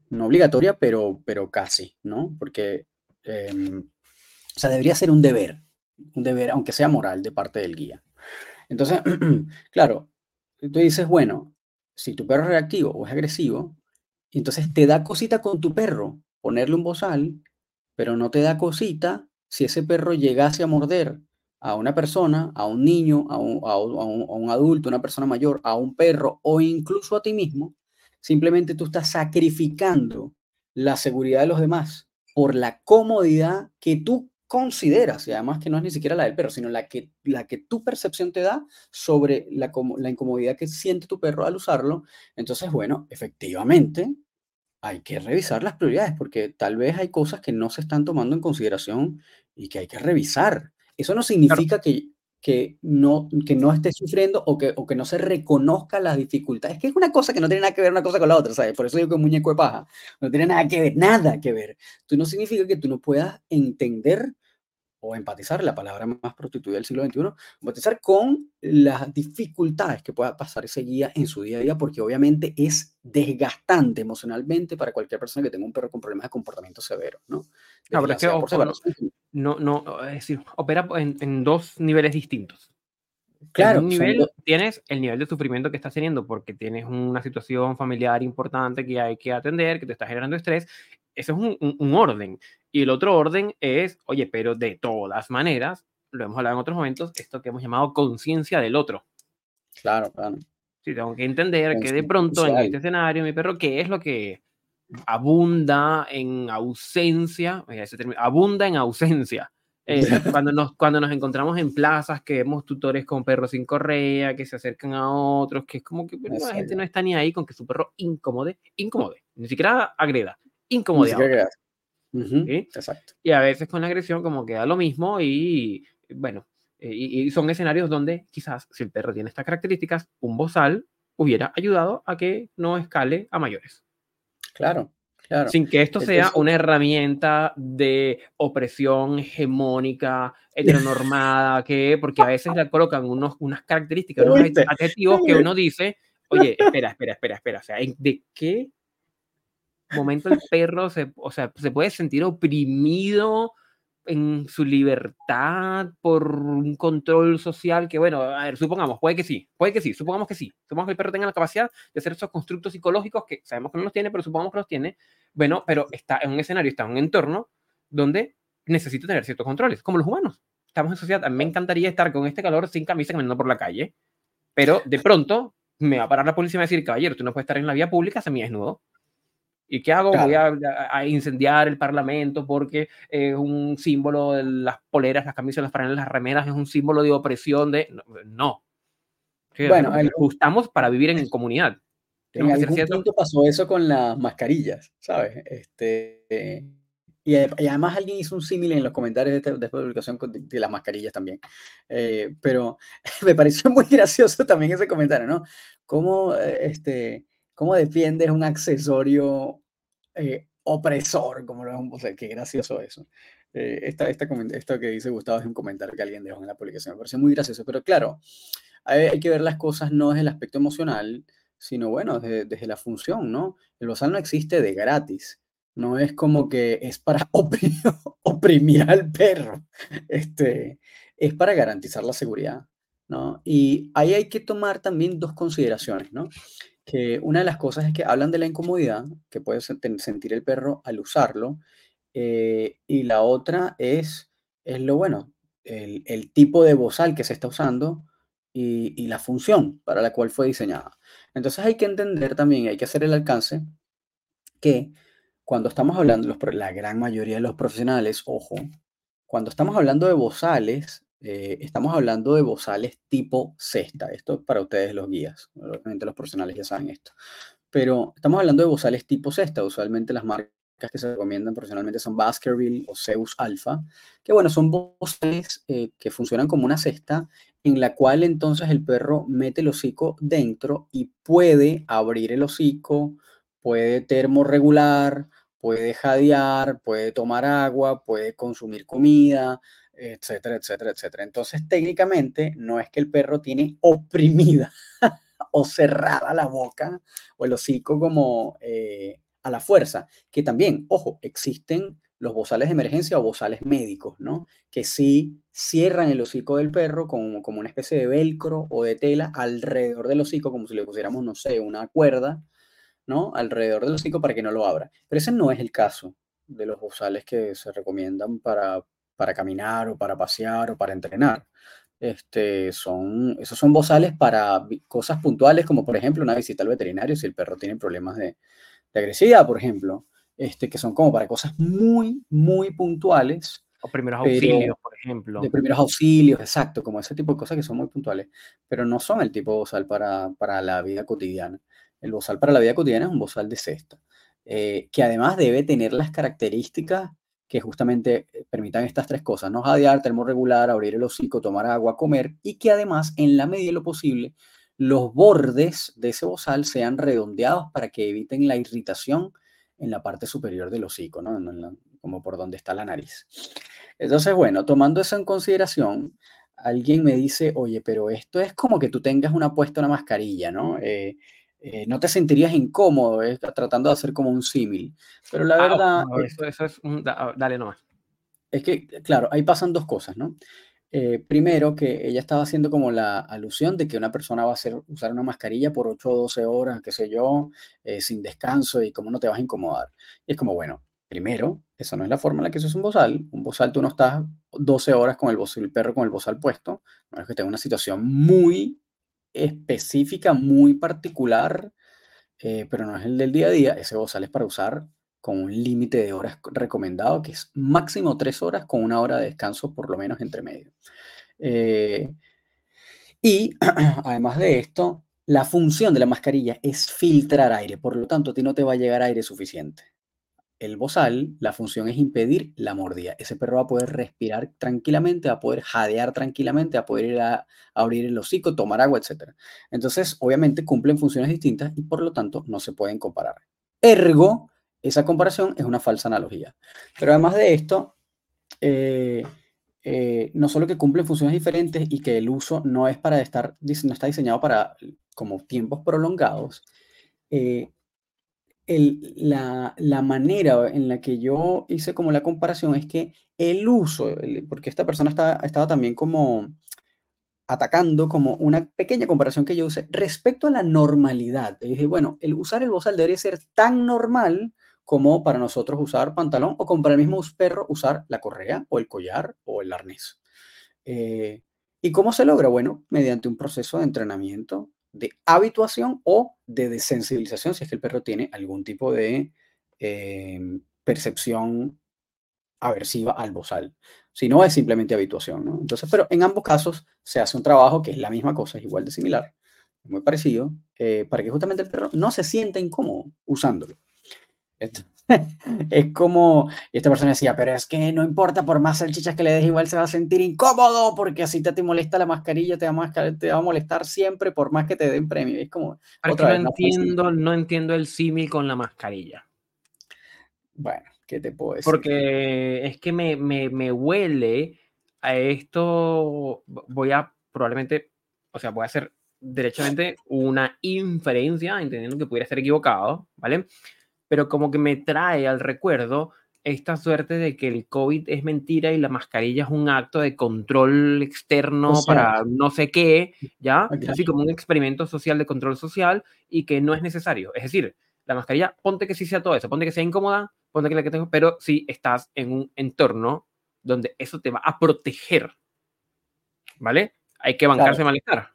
no obligatoria, pero, pero casi, ¿no? Porque, em, o sea, debería ser un deber, un deber, aunque sea moral, de parte del guía. Entonces, <clears throat> claro, tú dices, bueno, si tu perro es reactivo o es agresivo, entonces te da cosita con tu perro ponerle un bozal, pero no te da cosita si ese perro llegase a morder a una persona, a un niño, a un, a un, adulto, una persona mayor, a un perro o incluso a ti mismo, simplemente tú estás sacrificando la seguridad de los demás por la comodidad que tú consideras, y además que no es ni siquiera la del perro, sino la que, la que tu percepción te da sobre la incomodidad que siente tu perro al usarlo, entonces, bueno, efectivamente, hay que revisar las prioridades, porque tal vez hay cosas que no se están tomando en consideración y que hay que revisar. Eso no significa que, que, no, que no esté sufriendo o que, o que no se reconozca las dificultades, que es una cosa que no tiene nada que ver una cosa con la otra, ¿sabes? Por eso digo que un muñeco de paja no tiene nada que ver, nada que ver. Tú no significa que tú no puedas entender o empatizar, la palabra más prostituida del siglo XXI, empatizar con las dificultades que pueda pasar ese guía en su día a día, porque obviamente es desgastante emocionalmente para cualquier persona que tenga un perro con problemas de comportamiento severo, ¿no? No, pero es que no, no, es decir, opera en, dos niveles distintos. Claro. En un nivel tienes el nivel de sufrimiento que estás teniendo porque tienes una situación familiar importante que hay que atender, que te está generando estrés. Eso es un, un orden. Y el otro orden es, oye, pero de todas maneras, lo hemos hablado en otros momentos, esto que hemos llamado conciencia del otro. Claro, claro. Sí, tengo que entender que de pronto en este escenario, mi perro, ¿qué es lo que abunda en ausencia? Ese término, abunda en ausencia. Eh, <laughs> cuando, nos, cuando nos encontramos en plazas, que vemos tutores con perros sin correa, que se acercan a otros, que es como que la gente no está ni ahí con que su perro incomode, incomode, ni siquiera agreda, incomode. Exacto. Y a veces con la agresión como queda lo mismo y bueno, eh, y, son escenarios donde quizás si el perro tiene estas características, un bozal hubiera ayudado a que no escale a mayores. Claro, claro. Sin que esto sea una herramienta de opresión hegemónica, heteronormada, que, porque a veces le colocan unos, unas características, unos adjetivos que uno dice, oye, espera, espera, espera, espera, o sea, ¿de qué momento el perro se, o sea, se puede sentir oprimido en su libertad por un control social que, bueno, a ver, supongamos, puede que sí, puede que sí, supongamos que sí, supongamos que el perro tenga la capacidad de hacer esos constructos psicológicos que sabemos que no los tiene, pero supongamos que los tiene, bueno, pero está en un escenario, está en un entorno donde necesita tener ciertos controles, como los humanos. Estamos en sociedad, me encantaría estar con este calor sin camisa caminando por la calle, pero de pronto me va a parar la policía y me va a decir, caballero, tú no puedes estar en la vía pública semi-desnudo. ¿Y qué hago? Voy a, incendiar el Parlamento porque es un símbolo de las poleras, las camisas, las franelas, las remeras, es un símbolo de opresión de... No. bueno, ajustamos para vivir en comunidad. En algún punto pasó eso con las mascarillas, ¿sabes? Este, y, además alguien hizo un símil en los comentarios de, esta, de publicación de, las mascarillas también. Eh, pero <laughs> me pareció muy <laughs> gracioso también ese comentario, ¿no? Cómo eh, este, ¿Cómo defiendes un accesorio eh, opresor? Como lo, o sea, qué gracioso eso. Eh, esta, esto que dice Gustavo es un comentario que alguien dejó en la publicación. Me parece muy gracioso, pero claro, hay, que ver las cosas no desde el aspecto emocional, sino bueno, desde, la función, ¿no? El bozal no existe de gratis. No es como que es para <laughs> oprimir, oprimir al perro. Este, es para garantizar la seguridad, ¿no? Y ahí hay que tomar también dos consideraciones, ¿no? Que una de las cosas es que hablan de la incomodidad que puede sentir el perro al usarlo, eh, y la otra es, es lo bueno, el, tipo de bozal que se está usando y, la función para la cual fue diseñada. Entonces hay que entender también, hay que hacer el alcance que cuando estamos hablando, la gran mayoría de los profesionales, ojo, cuando estamos hablando de bozales, eh, estamos hablando de bozales tipo cesta. Esto para ustedes los guías, obviamente los profesionales ya saben esto. Pero estamos hablando de bozales tipo cesta. Usualmente las marcas que se recomiendan profesionalmente son Baskerville o Zeus Alpha, que bueno, son bozales eh, que funcionan como una cesta en la cual entonces el perro mete el hocico dentro y puede abrir el hocico, puede termorregular, puede jadear, puede tomar agua, puede consumir comida, etcétera, etcétera, etcétera. Entonces, técnicamente, no es que el perro tiene oprimida <laughs> o cerrada la boca o el hocico como eh, a la fuerza, que también, ojo, existen los bozales de emergencia o bozales médicos, ¿no? Que sí cierran el hocico del perro como, como una especie de velcro o de tela alrededor del hocico, como si le pusiéramos, no sé, una cuerda, ¿no? Alrededor del hocico para que no lo abra. Pero ese no es el caso de los bozales que se recomiendan para, para caminar o para pasear o para entrenar. Este, son, esos son bozales para cosas puntuales, como por ejemplo una visita al veterinario si el perro tiene problemas de, de agresividad, por ejemplo este, que son como para cosas muy, muy puntuales. O primeros auxilios, por ejemplo. De primeros auxilios, exacto, como ese tipo de cosas que son muy puntuales, pero no son el tipo de bozal para, para la vida cotidiana. El bozal para la vida cotidiana es un bozal de cesta, eh, que además debe tener las características que justamente eh, permitan estas tres cosas, no jadear, termorregular, abrir el hocico, tomar agua, comer, y que además, en la medida de lo posible, los bordes de ese bozal sean redondeados para que eviten la irritación en la parte superior del hocico, ¿no? como por donde está la nariz. Entonces, bueno, tomando eso en consideración, alguien me dice, oye, pero esto es como que tú tengas una puesta una mascarilla, ¿no? Eh, eh, no te sentirías incómodo eh, tratando de hacer como un símil. Pero la ah, verdad... eso, es un... Dale nomás. Es que, claro, ahí pasan dos cosas, ¿no? Eh, primero, que ella estaba haciendo como la alusión de que una persona va a hacer, usar una mascarilla por 8 o 12 horas, qué sé yo, eh, sin descanso y cómo no te vas a incomodar. Y es como, bueno, primero, esa no es la forma en la que se usa un bozal. Un bozal tú no estás 12 horas con el, bozal, el perro con el bozal puesto. No es que tenga una situación muy específica, muy particular, eh, pero no es el del día a día. Ese bozal es para usar con un límite de horas recomendado, que es máximo tres horas con una hora de descanso por lo menos entre medio. Eh, y <clears throat> además de esto, la función de la mascarilla es filtrar aire, por lo tanto a ti no te va a llegar aire suficiente. El bozal, la función es impedir la mordida. Ese perro va a poder respirar tranquilamente, va a poder jadear tranquilamente, va a poder ir a, abrir el hocico, tomar agua, etc. Entonces, obviamente cumplen funciones distintas y por lo tanto no se pueden comparar. Ergo, esa comparación es una falsa analogía. Pero además de esto, eh, eh, no solo que cumplen funciones diferentes y que el uso no es para estar, no está diseñado para como tiempos prolongados, eh, la, la, manera en la que yo hice como la comparación es que el uso, porque esta persona está, estaba también como atacando como una pequeña comparación que yo usé respecto a la normalidad. dije, bueno, el usar el bozal debería ser tan normal como para nosotros usar pantalón o como para el mismo perro usar la correa o el collar o el arnés. Eh, ¿Y cómo se logra? Bueno, mediante un proceso de entrenamiento, de habituación o de desensibilización, si es que el perro tiene algún tipo de eh, percepción aversiva al bozal. Si no, es simplemente habituación. Entonces, pero en ambos casos se hace un trabajo que es la misma cosa, es igual de similar, muy parecido, eh, para que justamente el perro no se sienta incómodo usándolo. <laughs> es como, y esta persona decía, pero es que no importa, por más salchichas que le des, igual se va a sentir incómodo, porque así te, te molesta la mascarilla, te va, a, te va a molestar siempre, por más que te den premio. Es como. Otra no, entiendo, no entiendo el símil con la mascarilla. Bueno, ¿qué te puedo decir? Porque es que me, me, me huele a esto. Voy a probablemente, o sea, voy a hacer derechamente una inferencia, entendiendo que pudiera estar equivocado, ¿vale? Pero como que me trae al recuerdo esta suerte de que el COVID es mentira y la mascarilla es un acto de control externo para no sé qué, ¿ya? Así como un experimento social de control social y que no es necesario. Es decir, la mascarilla, ponte que sí sea todo eso, ponte que sea incómoda, ponte que la que tengo, pero si estás en un entorno donde eso te va a proteger, ¿vale? Hay que bancarse malestar.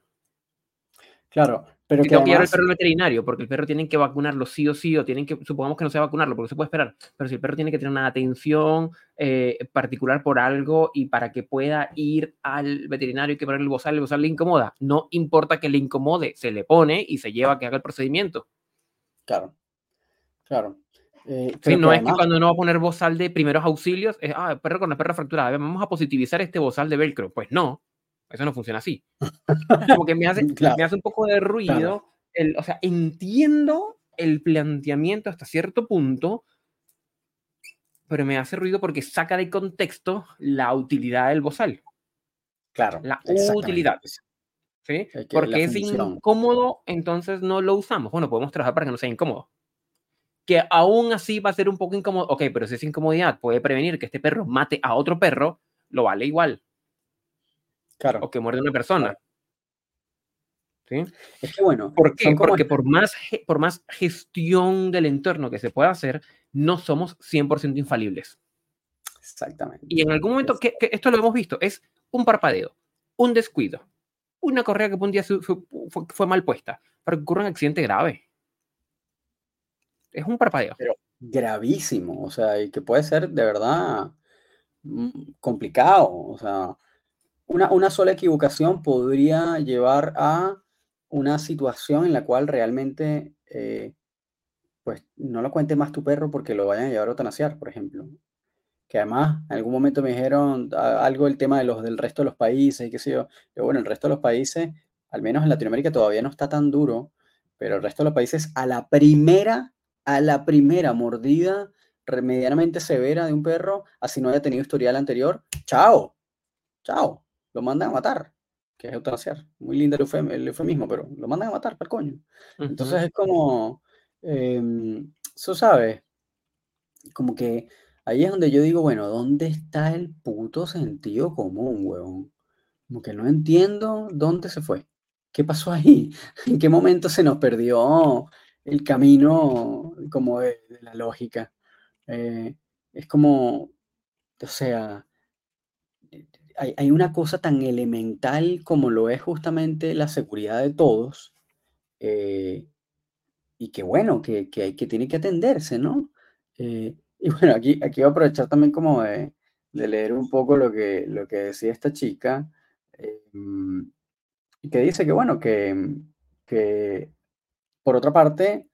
Claro, pero que tengo que llevar el perro al veterinario porque el perro tienen que vacunarlo sí o sí, o tienen que, supongamos que no se va a vacunarlo porque se puede esperar, pero si el perro tiene que tener una atención eh, particular por algo y para que pueda ir al veterinario y que ponerle el bozal, el bozal le incomoda, no importa que le incomode, se le pone y se lleva a que haga el procedimiento. Claro, claro. Eh, no es que cuando uno va a poner bozal de primeros auxilios, es, ah, el perro con la perra fracturada, vamos a positivizar este bozal de velcro. Pues no, eso no funciona así. <laughs> Como que me hace, me hace un poco de ruido. El, o sea, entiendo el planteamiento hasta cierto punto, pero me hace ruido porque saca de contexto la utilidad del bozal. Claro. La utilidad. ¿Sí? Porque es incómodo, entonces no lo usamos. Bueno, podemos trabajar para que no sea incómodo. Que aún así va a ser un poco incómodo. Ok, pero si esa incomodidad puede prevenir que este perro mate a otro perro, lo vale igual. O que muerde una persona. ¿Sí? Es que bueno. ¿Por qué? Porque por más, por más gestión del entorno que se pueda hacer, no somos 100% infalibles. Exactamente. Y en algún momento, que, esto lo hemos visto, es un parpadeo, un descuido, una correa que un día fue, mal puesta, para que ocurra un accidente grave. Es un parpadeo. Pero gravísimo, o sea, y que puede ser de verdad mm, complicado, o sea, una, sola equivocación podría llevar a una situación en la cual realmente, eh, pues, no lo cuente más tu perro porque lo vayan a llevar a eutanasiar, por ejemplo. Que además, en algún momento me dijeron algo del tema de los, del resto de los países y qué sé yo. Pero bueno, el resto de los países, al menos en Latinoamérica todavía no está tan duro, pero el resto de los países a la primera, a la primera mordida medianamente severa de un perro, así no haya tenido historial anterior, chao, chao lo mandan a matar, que es eutanasiar. Muy lindo el, eufemismo, pero lo mandan a matar, para coño. Entonces es como, eso sabes, como que ahí es donde yo digo, bueno, ¿dónde está el puto sentido común, huevón? Como que no entiendo dónde se fue. ¿Qué pasó ahí? <laughs> ¿En qué momento se nos perdió el camino como de, la lógica? Eh, es como, o sea, hay, una cosa tan elemental como lo es justamente la seguridad de todos, eh, y que bueno, que, que, que, tiene que atenderse, ¿no? Eh, <laughs> y bueno, aquí, aquí voy a aprovechar también como de, leer un poco lo que, lo que decía esta chica, eh, que dice que bueno, que, que por otra parte,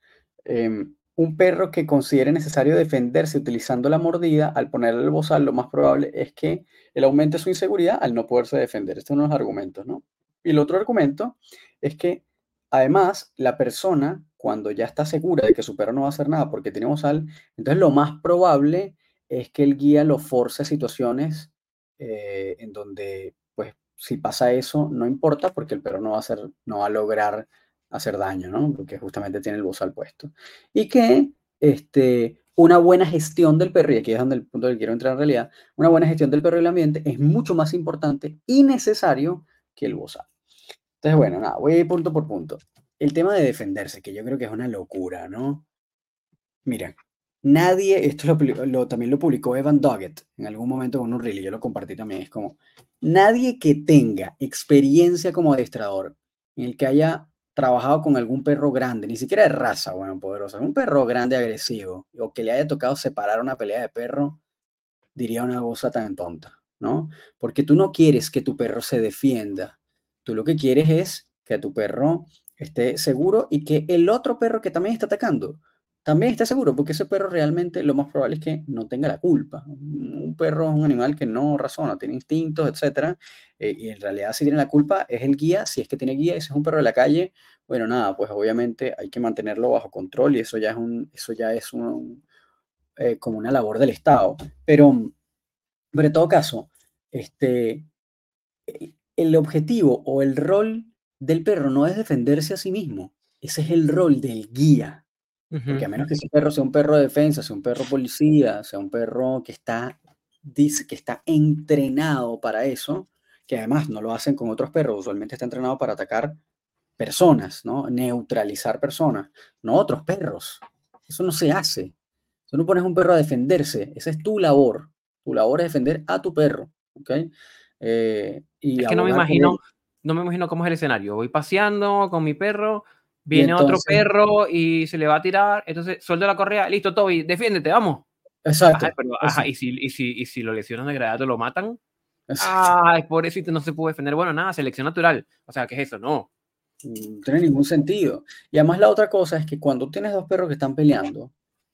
un perro que considere necesario defenderse utilizando la mordida, al ponerle el bozal, lo más probable es que el aumente su inseguridad al no poderse defender. Estos son los argumentos, ¿no? Y el otro argumento es que, además, la persona, cuando ya está segura de que su perro no va a hacer nada porque tiene bozal, entonces lo más probable es que el guía lo force a situaciones eh, en donde, pues, si pasa eso, no importa porque el perro no va a, hacer, no va a lograr hacer daño, ¿no? Porque justamente tiene el bozal puesto. Y que este, una buena gestión del perro, y aquí es donde el punto del que quiero entrar en realidad, una buena gestión del perro y el ambiente es mucho más importante y necesario que el bozal. Entonces, bueno, nada, voy a ir punto por punto. El tema de defenderse, que yo creo que es una locura, ¿no? Mira, nadie, esto lo, también lo publicó Evan Doggett en algún momento con un reel, y yo lo compartí también, es como, nadie que tenga experiencia como adestrador, en el que haya trabajado con algún perro grande, ni siquiera de raza, bueno, poderosa, un perro grande agresivo, o que le haya tocado separar una pelea de perro, diría una cosa tan tonta, ¿no? Porque tú no quieres que tu perro se defienda, tú lo que quieres es que tu perro esté seguro y que el otro perro que también está atacando también esté seguro, porque ese perro realmente lo más probable es que no tenga la culpa. Un perro es un animal que no razona, tiene instintos, etc. Eh, y en realidad si tiene la culpa es el guía, si es que tiene guía, ese es un perro de la calle, bueno, nada, pues obviamente hay que mantenerlo bajo control y eso ya es, un, eso ya es un, eh, como una labor del Estado. Pero, pero en todo caso, este, el objetivo o el rol del perro no es defenderse a sí mismo, ese es el rol del guía porque a menos que ese perro sea un perro de defensa, sea un perro policía, sea un perro que está, dice, que está entrenado para eso, que además no lo hacen con otros perros, usualmente está entrenado para atacar personas, ¿no? Neutralizar personas, no otros perros. Eso no se hace. Tú no pones un perro a defenderse, esa es tu labor. Tu labor es defender a tu perro, ¿ok? Eh, y es que no me imagino, no me imagino cómo es el escenario. Voy paseando con mi perro, viene otro perro y se le va a tirar, entonces sueldo la correa, listo, Toby, defiéndete, vamos. Exacto. y, si, y, si, y si lo lesionan de gravedad, lo matan. Ay, pobrecito, no se puede defender. Bueno, nada, selección natural. O sea, ¿qué es eso? No. No tiene ningún sentido. Y además la otra cosa es que cuando tienes dos perros que están peleando,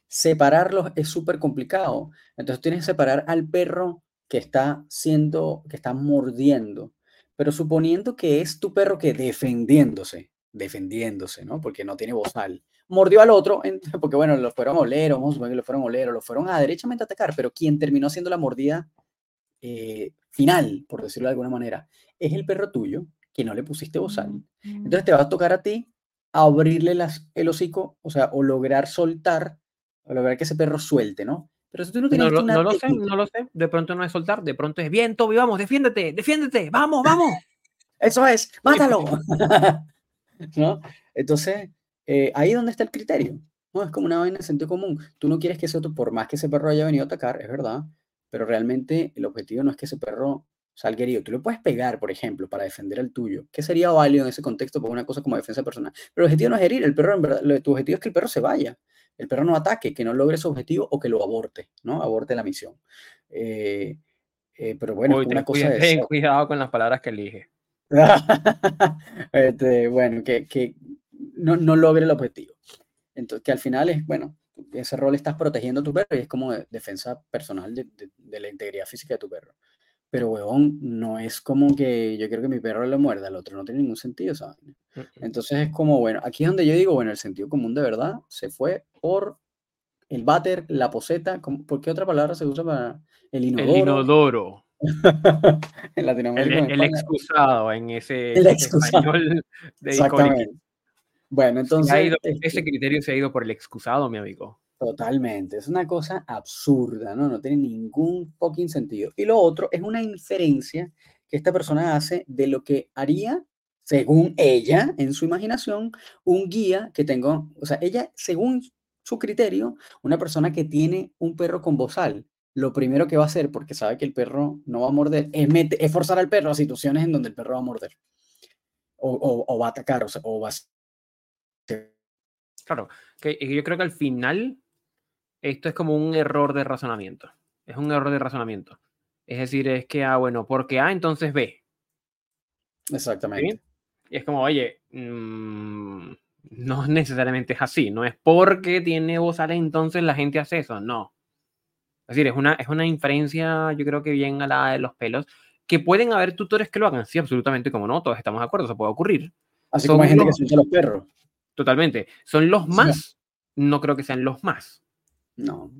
separarlos es súper complicado. Entonces tienes que separar al perro que está siendo, que está mordiendo. Pero suponiendo que es tu perro que defendiéndose, defendiéndose, ¿no? Porque no tiene bozal. Mordió al otro, <laughs> porque bueno, los fueron a oler, vamos a que lo fueron a oler, o lo fueron a derechamente atacar, pero quien terminó haciendo la mordida eh, final, por decirlo de alguna manera, es el perro tuyo, que no le pusiste bozal. Entonces te va a tocar a ti abrirle las, el hocico, o sea, o lograr soltar, o lograr que ese perro suelte, ¿no? Pero si tú no tienes no, no lo sé, no lo sé. De pronto no es soltar, de pronto es bien, Toby, vamos, defiéndete, defiéndete, vamos, vamos. <laughs> Eso es, mátalo. <laughs> ¿No? Entonces, eh, ahí es donde está el criterio. No, es como una vaina de sentido común. Tú no quieres que ese otro, por más que ese perro haya venido a atacar, es verdad, pero realmente el objetivo no es que ese perro salga herido. Tú le puedes pegar, por ejemplo, para defender al tuyo. ¿Qué sería válido en ese contexto por una cosa como defensa personal? Pero el objetivo no es herir, el perro, en verdad, tu objetivo es que el perro se vaya. El perro no ataque, que no logre su objetivo o que lo aborte, ¿no? Aborte la misión. Eh, eh, pero bueno, una cosa ten cuidado con las palabras que elige. <laughs> este, bueno, que, que no, no, logre el objetivo. Entonces, que al final es, bueno, ese rol estás protegiendo a tu perro y es como defensa personal de, la integridad física de tu perro. Pero, huevón, no es como que yo quiero que mi perro le muerda al otro, no tiene ningún sentido, ¿sabes? Entonces es como, bueno, aquí es donde yo digo, bueno, el sentido común de verdad se fue por el váter, la poseta, ¿por qué otra palabra se usa para el inodoro? El inodoro. <laughs> en Latinoamérica. El, excusado en ese el excusado. español de Exactamente. Bueno, entonces. Este ese criterio se ha ido por el excusado, mi amigo. Totalmente. Es una cosa absurda, ¿no? No tiene ningún fucking sentido. Y lo otro es una inferencia que esta persona hace de lo que haría, según ella, en su imaginación, un guía que tengo. O sea, ella, según su criterio, una persona que tiene un perro con bozal, lo primero que va a hacer, porque sabe que el perro no va a morder, es, es forzar al perro a situaciones en donde el perro va a morder. O, o, va a atacar, o, o va a Claro, que yo creo que al final esto es como un error de razonamiento. Es un error de razonamiento. Es decir, es que, ah, bueno, porque A, entonces B. Exactamente. Y es como, oye, mm, no <laughs> necesariamente es así. No es porque tiene voz entonces la gente hace eso. No. Es decir, es una, es una inferencia, yo creo que bien a la de los pelos, que pueden haber tutores que lo hagan. Sí, absolutamente, como no, todos estamos de acuerdo, eso puede ocurrir. Así como hay gente que suelta los perros. Totalmente. Son los más, no creo que sean los más. No.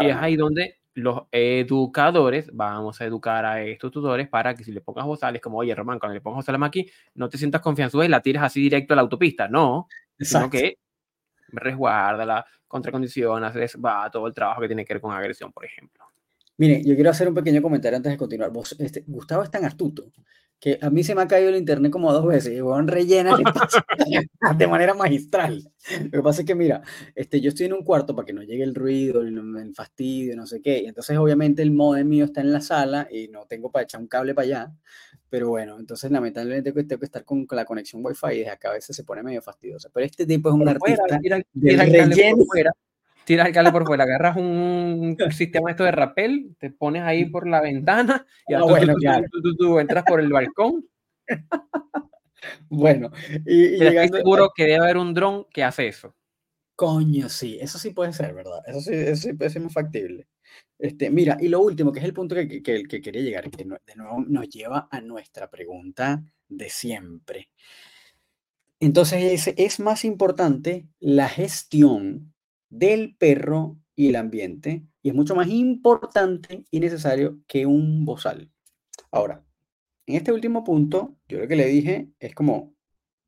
Y es ahí donde los educadores vamos a educar a estos tutores para que si le pongas bozales, como, oye, Román, cuando le pongas bozales aquí, no te sientas confianzuda y la tires así directo a la autopista. No, sino que resguarda la contracondición, haces, va todo el trabajo que tiene que ver con agresión, por ejemplo. Mire, yo quiero hacer un pequeño comentario antes de continuar. Vos, este, Gustavo es tan astuto que a mí se me ha caído el internet como dos veces y van rellena <laughs> de manera magistral. Lo que pasa es que, mira, este, yo estoy en un cuarto para que no llegue el ruido, el, el fastidio, no sé qué. Y entonces, obviamente, el modem mío está en la sala y no tengo para echar un cable para allá. Pero bueno, entonces lamentablemente tengo que estar con, la conexión Wi-Fi y desde acá a veces se pone medio fastidioso. Pero este tipo es un artista tiras el cable por fuera, agarras un <laughs> sistema esto de rappel, te pones ahí por la ventana y ah, tú, entras por el balcón. bueno, y, llegando, seguro que debe haber un dron que hace eso. Coño, sí, eso sí puede ser, ¿verdad? Eso sí, eso sí puede ser muy factible. Este, mira, y lo último, que es el punto que, que, que quería llegar, que de nuevo nos lleva a nuestra pregunta de siempre. Entonces, es, es más importante la gestión del perro y el ambiente y es mucho más importante y necesario que un bozal. Ahora, en este último punto, yo lo que le dije es como,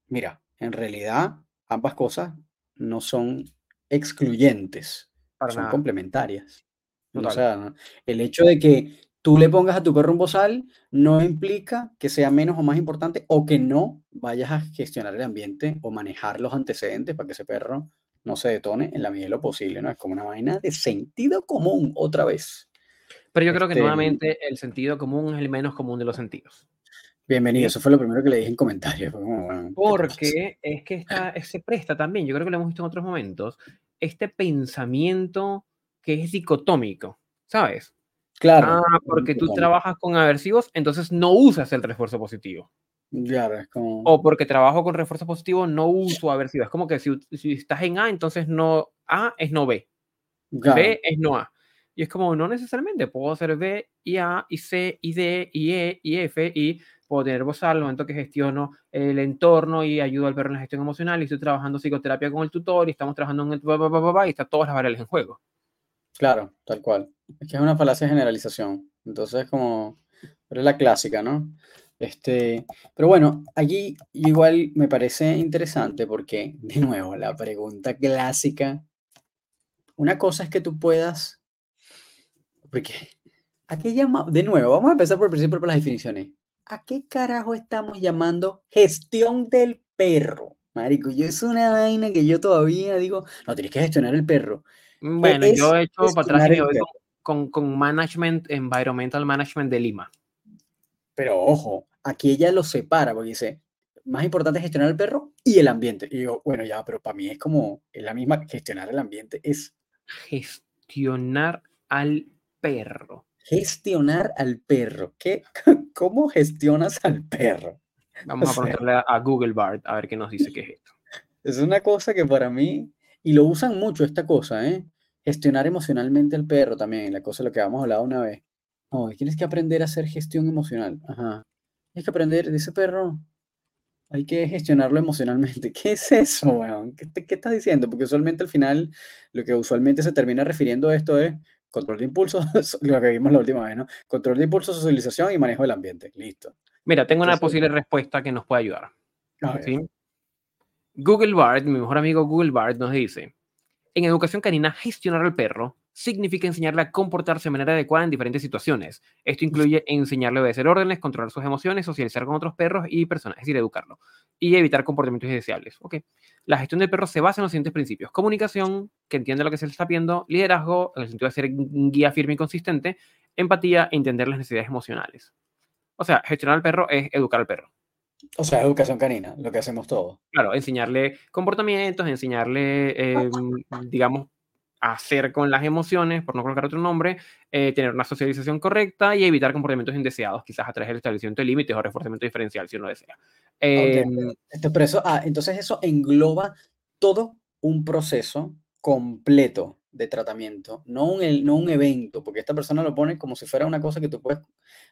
mira, en realidad ambas cosas no son excluyentes, son complementarias. O sea, el hecho de que tú le pongas a tu perro un bozal no implica que sea menos o más importante o que no vayas a gestionar el ambiente o manejar los antecedentes para que ese perro no se detone en la medida de lo posible, ¿no? Es como una vaina de sentido común otra vez. Pero yo creo que este nuevamente el sentido común es el menos común de los sentidos. Bienvenido, eso fue lo primero que le dije en comentarios. Porque es que está, se presta también, yo creo que lo hemos visto en otros momentos, este pensamiento que es dicotómico, ¿sabes? Claro. Ah, porque tú trabajas con aversivos, entonces no usas el refuerzo positivo. Claro, es como... O porque trabajo con refuerzo positivo, no uso aversivo. Es como que si, si estás en A, entonces no A es no B. B es no A. Y es como, no necesariamente, puedo hacer B y A y C y D y E y F y puedo tener voz al momento que gestiono el entorno y ayudo al perro en la gestión emocional y estoy trabajando psicoterapia con el tutor y estamos trabajando en el y está todas las variables en juego. Claro, tal cual. Es que es una falacia de generalización. Entonces, como, pero es la clásica, ¿no? Este, pero bueno, allí igual me parece interesante porque, <laughs> de nuevo, la pregunta clásica, una cosa es que tú puedas porque, ¿a qué llama? De nuevo, vamos a empezar por el principio por las definiciones. ¿A qué carajo estamos llamando gestión del perro? Marico, yo es una vaina que yo todavía digo, no, tienes que gestionar el perro. Bueno, yo he hecho para atrás con, con Management, Environmental Management de Lima. Pero ojo, aquí ella lo separa porque dice, más importante es gestionar el perro y el ambiente. Y yo, bueno, ya, pero para mí es como, es la misma, gestionar el ambiente es... Gestionar al perro. Gestionar al perro. ¿Qué, <laughs> ¿Cómo gestionas al perro? Vamos a preguntarle a Google Bard a ver qué nos dice qué es esto. <laughs> Es una cosa que para mí, y lo usan mucho esta cosa, ¿eh? Gestionar emocionalmente al perro también, la cosa de lo que habíamos hablado una vez. No, tienes que aprender a hacer gestión emocional. Ajá. Tienes que aprender de ese perro. Hay que gestionarlo emocionalmente. <laughs> ¿Qué es eso, weón? ¿Qué, ¿Qué, estás diciendo? Porque usualmente al final, lo que usualmente se termina refiriendo a esto es, Control de impulso, <laughs> lo que vimos la última vez, ¿no? Control de impulso, socialización y manejo del ambiente. Listo. Mira, tengo una posible respuesta que nos puede ayudar. Google Bard, mi mejor amigo Google Bard, nos dice: En educación canina, gestionar al perro significa enseñarle a comportarse de manera adecuada en diferentes situaciones. Esto incluye enseñarle a obedecer órdenes, controlar sus emociones, socializar con otros perros y personas, es decir, educarlo, y evitar comportamientos indeseables. Okay. La gestión del perro se basa en los siguientes principios. Comunicación, que entiende lo que se le está pidiendo, liderazgo, en el sentido de ser un guía firme y consistente, empatía e entender las necesidades emocionales. O sea, gestionar al perro es educar al perro. O sea, educación canina, lo que hacemos todos. Claro, enseñarle comportamientos, enseñarle, em, digamos, hacer con las emociones, por no colocar otro nombre, eh, tener una socialización correcta y evitar comportamientos indeseados, quizás a través del establecimiento de límites o reforzamiento diferencial, si uno desea. Eh, eso, ah, entonces eso engloba todo un proceso completo de tratamiento, no un, no un evento, porque esta persona lo pone como si fuera una cosa que tú puedes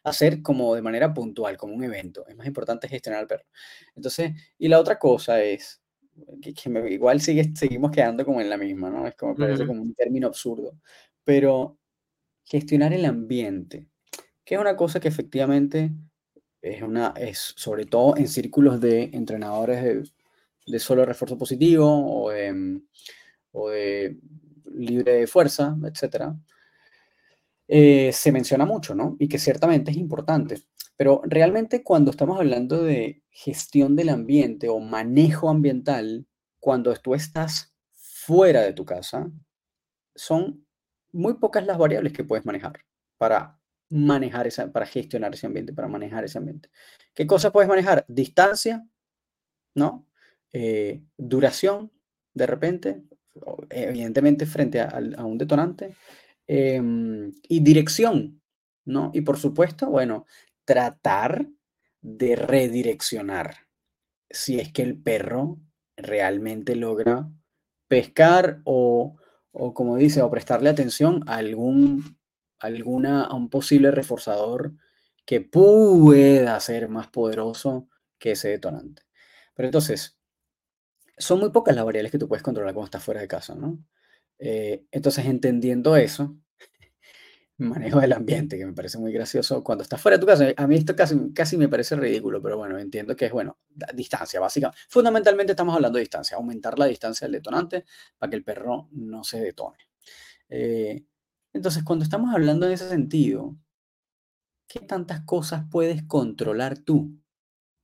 hacer como de manera puntual, como un evento. Es más importante gestionar al perro. Entonces, y la otra cosa es, que, igual sigue, seguimos quedando como en la misma, ¿no? Es como, parece como un término absurdo. Pero gestionar el ambiente, que es una cosa que efectivamente es una, es sobre todo en círculos de entrenadores de, de solo refuerzo positivo o de, o de libre de fuerza, etcétera, eh, se menciona mucho, ¿no? Y que ciertamente es importante. Pero realmente cuando estamos hablando de gestión del ambiente o manejo ambiental, cuando tú estás fuera de tu casa, son muy pocas las variables que puedes manejar para manejar esa, para gestionar ese ambiente, para manejar ese ambiente. ¿Qué cosas puedes manejar? Distancia, ¿no? Eh, duración, de repente, evidentemente frente a, un detonante, em, y dirección, ¿no? Y por supuesto, bueno, tratar de redireccionar si es que el perro realmente logra pescar o, como dice, o prestarle atención a algún, alguna, a un posible reforzador que pueda ser más poderoso que ese detonante. Pero entonces, son muy pocas las variables que tú puedes controlar cuando estás fuera de casa, ¿no? Eh, entonces, entendiendo eso, manejo del ambiente, que me parece muy gracioso. Cuando estás fuera de tu casa, a mí esto casi, casi me parece ridículo, pero bueno, entiendo que es, bueno, distancia, básicamente. Fundamentalmente estamos hablando de distancia, aumentar la distancia del detonante para que el perro no se detone. Eh, entonces, cuando estamos hablando en ese sentido, ¿qué tantas cosas puedes controlar tú?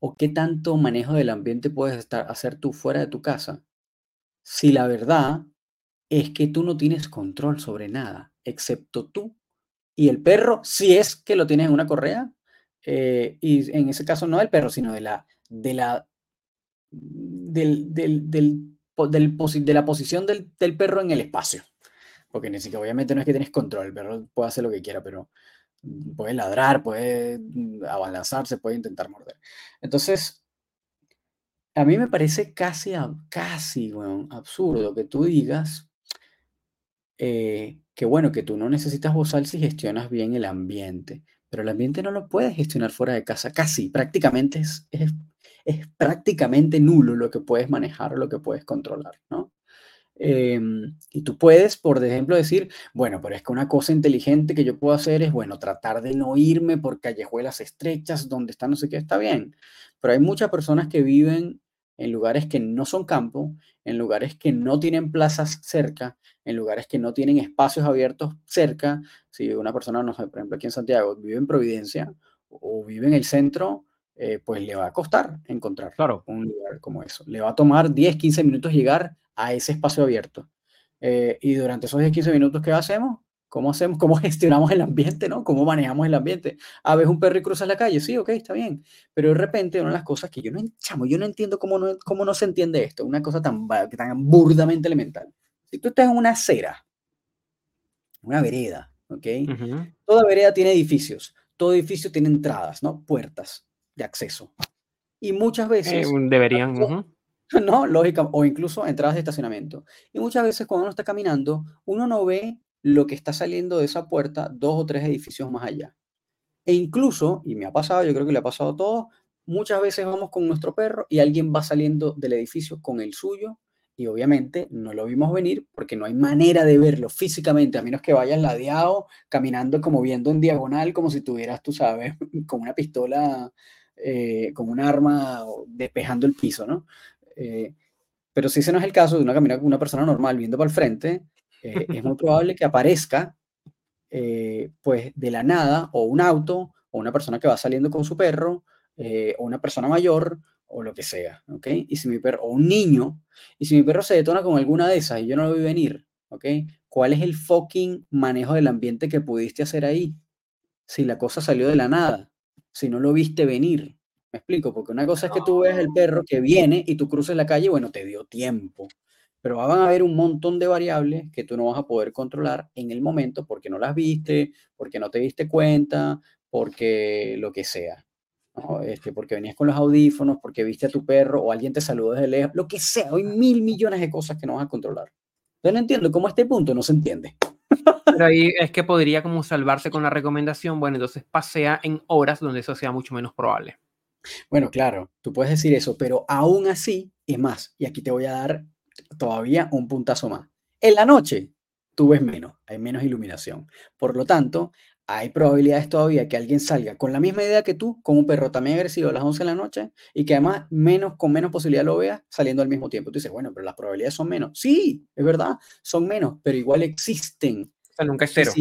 ¿O qué tanto manejo del ambiente puedes estar, hacer tú fuera de tu casa? Si la verdad es que tú no tienes control sobre nada, excepto tú y el perro, si es que lo tienes en una correa, Eh, y en ese caso no del perro, sino de la, de la, del, del, del, de la posición del, del, perro en el espacio. Porque ni siquiera, obviamente no es que tienes control, el perro puede hacer lo que quiera, pero puede ladrar, puede abalanzarse, puede intentar morder. Entonces, a mí me parece casi, casi bueno, absurdo que tú digas eh, que, bueno, que tú no necesitas bozal si gestionas bien el ambiente, pero el ambiente no lo puedes gestionar fuera de casa, casi, prácticamente es, es, prácticamente nulo lo que puedes manejar, lo que puedes controlar, ¿no? Em, y tú puedes, por ejemplo, decir, bueno, pero es que una cosa inteligente que yo puedo hacer es, bueno, tratar de no irme por callejuelas estrechas donde está no sé qué, está bien. Pero hay muchas personas que viven en lugares que no son campo, en lugares que no tienen plazas cerca, en lugares que no tienen espacios abiertos cerca. Si una persona, no sé, por ejemplo, aquí en Santiago vive en Providencia o vive en el centro, eh, pues le va a costar encontrar claro. un lugar como eso. Le va a tomar 10, 15 minutos llegar a ese espacio abierto. Eh, y durante esos 10, 15 minutos, ¿qué hacemos? ¿Cómo hacemos? ¿Cómo <laughs> gestionamos el ambiente, no? ¿Cómo manejamos el ambiente? A ah, veces un perro y cruza la calle, sí, ok, está bien. Pero de repente, una de las cosas que yo no, chamo, yo no entiendo cómo no, cómo no se entiende esto, una cosa tan, tan burdamente elemental. Si tú estás en una acera, una vereda, ¿ok? Toda vereda tiene edificios, todo edificio tiene entradas, ¿no? Puertas de acceso. Y muchas eh, veces... deberían... <laughs> No, lógica, o incluso entradas de estacionamiento. Y muchas veces cuando uno está caminando, uno no ve lo que está saliendo de esa puerta dos o tres edificios más allá. E incluso, y me ha pasado, yo creo que le ha pasado a todos, muchas veces vamos con nuestro perro y alguien va saliendo del edificio con el suyo y obviamente no lo vimos venir porque no hay manera de verlo físicamente, a menos que vayas ladeado, caminando como viendo en diagonal, como si tuvieras, tú sabes, <laughs> con una pistola, eh, con un arma despejando el piso, ¿no? Eh, pero si ese no es el caso de una con una persona normal viendo para el frente, eh, es muy probable que aparezca pues de la nada o un auto o una persona que va saliendo con su perro o una persona mayor o lo que sea, ¿ok? Y si mi perro, o un niño, y si mi perro se detona con alguna de esas y yo no lo vi venir, ¿ok? ¿Cuál es el fucking manejo del ambiente que pudiste hacer ahí? Si la cosa salió de la nada, si no lo viste venir, me explico, porque una cosa es que tú ves el perro que viene y tú cruces la calle, bueno, te dio tiempo. Pero van a haber un montón de variables que tú no vas a poder controlar en el momento porque no las viste, porque no te diste cuenta, porque lo que sea. Este, porque venías con los audífonos, porque viste a tu perro o alguien te saludó desde lejos, lo que sea. Hay mil millones de cosas que no vas a controlar. Yo no entiendo cómo a este punto no se entiende. Pero ahí es que podría como salvarse con la recomendación, bueno, entonces pasea en horas donde eso sea mucho menos probable. Bueno, claro, tú puedes decir eso, pero aún así, es más, y aquí te voy a dar todavía un puntazo más. En la noche, tú ves menos, hay menos iluminación. Por lo tanto, hay probabilidades todavía que alguien salga con la misma idea que tú, con un perro también agresivo a las 11 de la noche y que además menos, con menos posibilidad lo veas saliendo al mismo tiempo. Tú dices, bueno, pero las probabilidades son menos. Sí, es verdad, son menos, pero igual existen. O sea, nunca es cero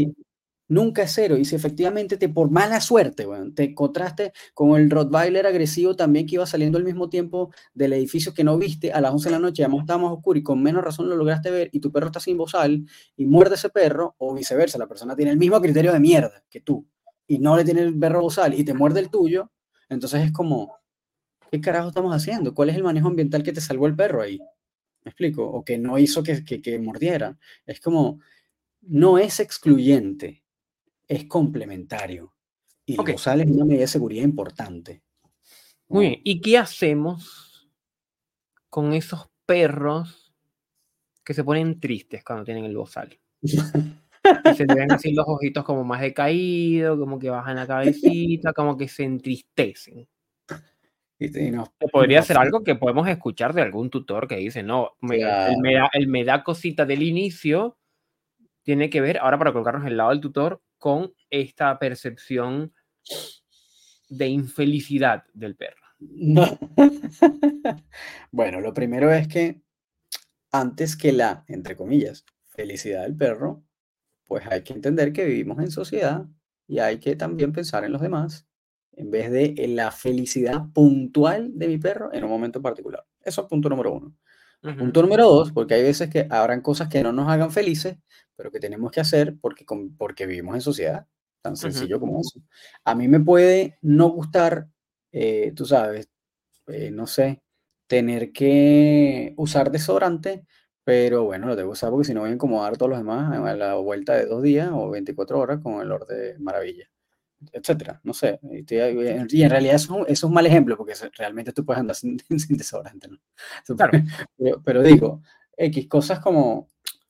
nunca es cero. Y si efectivamente te, por mala suerte, te encontraste con el Rottweiler agresivo también que iba saliendo al mismo tiempo del edificio que no viste a las 11 de la noche, además estaba más oscuro y con menos razón lo lograste ver y tu perro está sin bozal y muerde ese perro, o viceversa, la persona tiene el mismo criterio de mierda que tú y no le tiene el perro bozal y te muerde el tuyo, entonces es como, ¿qué carajo estamos haciendo? ¿Cuál es el manejo ambiental que te salvó el perro ahí? ¿Me explico? O que no hizo que, que, que mordiera. Es como, no es excluyente, es complementario. Y okay. es una medida de seguridad importante. Muy bien. ¿Y qué hacemos con esos perros que se ponen tristes cuando tienen el bozal? y se le ven así los ojitos como más decaídos, como que bajan la cabecita, como que se entristecen. Y, no, podría ser algo que podemos escuchar de algún tutor que dice, no, me, me, da, me da cosita del inicio, tiene que ver, ahora para colocarnos el lado del tutor, con esta percepción de infelicidad del perro? <laughs> bueno, lo primero es que antes que la, entre comillas, felicidad del perro, pues hay que entender que vivimos en sociedad y hay que también pensar en los demás en vez de en la felicidad puntual de mi perro en un momento particular. Eso es punto número uno. Punto número dos, porque hay veces que habrán cosas que no nos hagan felices, pero que tenemos que hacer porque, porque vivimos en sociedad. Tan sencillo como eso. A mí me puede no gustar, eh, tú sabes, eh, no sé, tener que usar desodorante, pero bueno, lo tengo que usar porque si no voy a incomodar a todos los demás a la vuelta de dos días o 24 horas con el orden de maravilla etcétera. No sé. Y en realidad eso, es un mal ejemplo porque realmente tú puedes andar sin, <laughs> desodorante, ¿no? Pero, digo, X cosas como,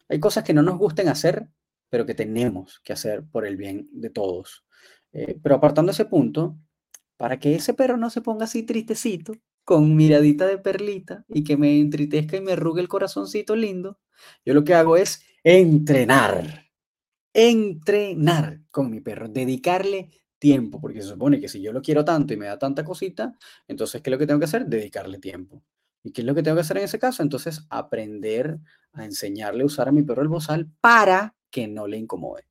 hay cosas que no nos gusten hacer, pero que tenemos que hacer por el bien de todos. Eh, pero apartando ese punto, para que ese perro no se ponga así tristecito, con miradita de perlita y que me entritezca y me arrugue el corazoncito lindo, yo lo que hago es entrenar entrenar con mi perro, dedicarle tiempo, porque se supone que si yo lo quiero tanto y me da tanta cosita, entonces, ¿qué es lo que tengo que hacer? Dedicarle tiempo. ¿Y qué es lo que tengo que hacer en ese caso? Entonces, aprender a enseñarle a usar a mi perro el bozal para que no le incomode.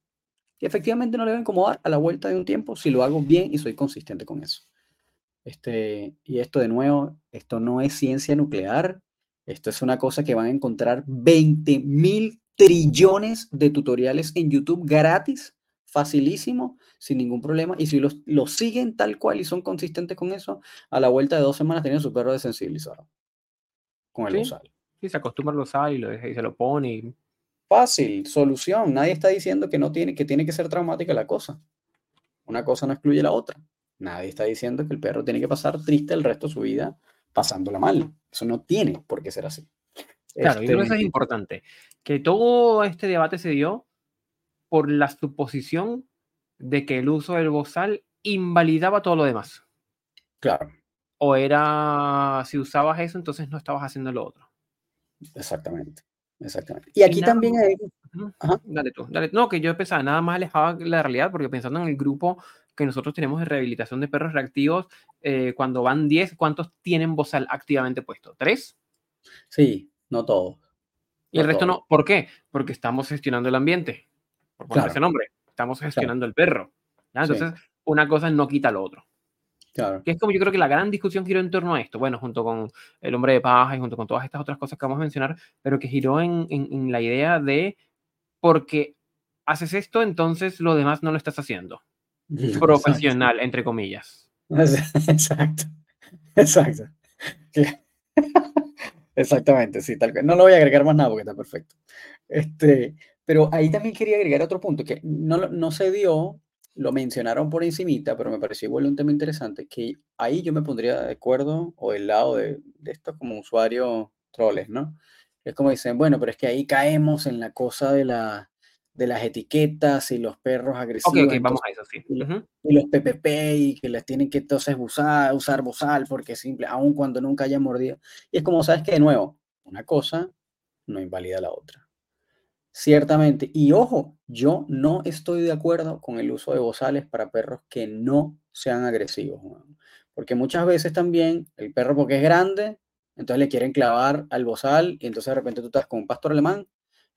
Y efectivamente no le va a incomodar a la vuelta de un tiempo si lo hago bien y soy consistente con eso. Este, y esto de nuevo, esto no es ciencia nuclear, esto es una cosa que van a encontrar 20 mil trillones de tutoriales en YouTube gratis, facilísimo, sin ningún problema. Y si los, siguen tal cual y son consistentes con eso, a la vuelta de dos semanas tienen su perro desensibilizado con el sí, Sí, se acostumbra a usar y, lo y se lo pone. Fácil, solución. Nadie está diciendo que, no tiene, que tiene que ser traumática la cosa. Una cosa no excluye la otra. Nadie está diciendo que el perro tiene que pasar triste el resto de su vida pasándola mal. Eso no tiene por qué ser así. Claro, y eso es este importante, que todo este debate se dio por la suposición de que el uso del bozal invalidaba todo lo demás. Claro. O era, si usabas eso, entonces no estabas haciendo lo otro. Exactamente, exactamente. Y aquí también hay... Dale tú, dale. No, que yo pensaba nada más alejaba la realidad, porque pensando en el grupo que nosotros tenemos de rehabilitación de perros reactivos, eh, cuando van 10, ¿cuántos tienen bozal activamente puesto? ¿Tres? Sí, no todos. Y el resto no. ¿Por qué? Porque estamos gestionando el ambiente. Por poner ese nombre. Estamos gestionando el perro. Entonces, una cosa no quita lo otro. Claro. Que es como yo creo que la gran discusión giró en torno a esto. Bueno, junto con el hombre de paja y junto con todas estas otras cosas que vamos a mencionar, pero que giró en, en, la idea de porque haces esto, entonces lo demás no lo estás haciendo. <laughs> Profesional, entre comillas. <laughs> Exacto. Exacto. Exactamente, sí, tal No lo voy a agregar más nada porque está perfecto. Este, pero ahí también quería agregar otro punto que no, no se dio, lo mencionaron por encimita, pero me pareció igual un tema interesante, que ahí yo me pondría de acuerdo o del lado de, de esto como usuario troles, ¿no? Es como dicen, bueno, pero es que ahí caemos en la cosa de la, de las etiquetas y los perros agresivos. Ok, vamos a eso, sí. Y, los PPP y que les tienen que entonces usar, usar bozal porque simple, aun cuando nunca haya mordido. Y es como, ¿sabes que De nuevo, una cosa no invalida la otra. Ciertamente. Y ojo, yo no estoy de acuerdo con el uso de bozales para perros que no sean agresivos. Porque muchas veces también el perro porque es grande, entonces le quieren clavar al bozal y entonces de repente tú estás con un pastor alemán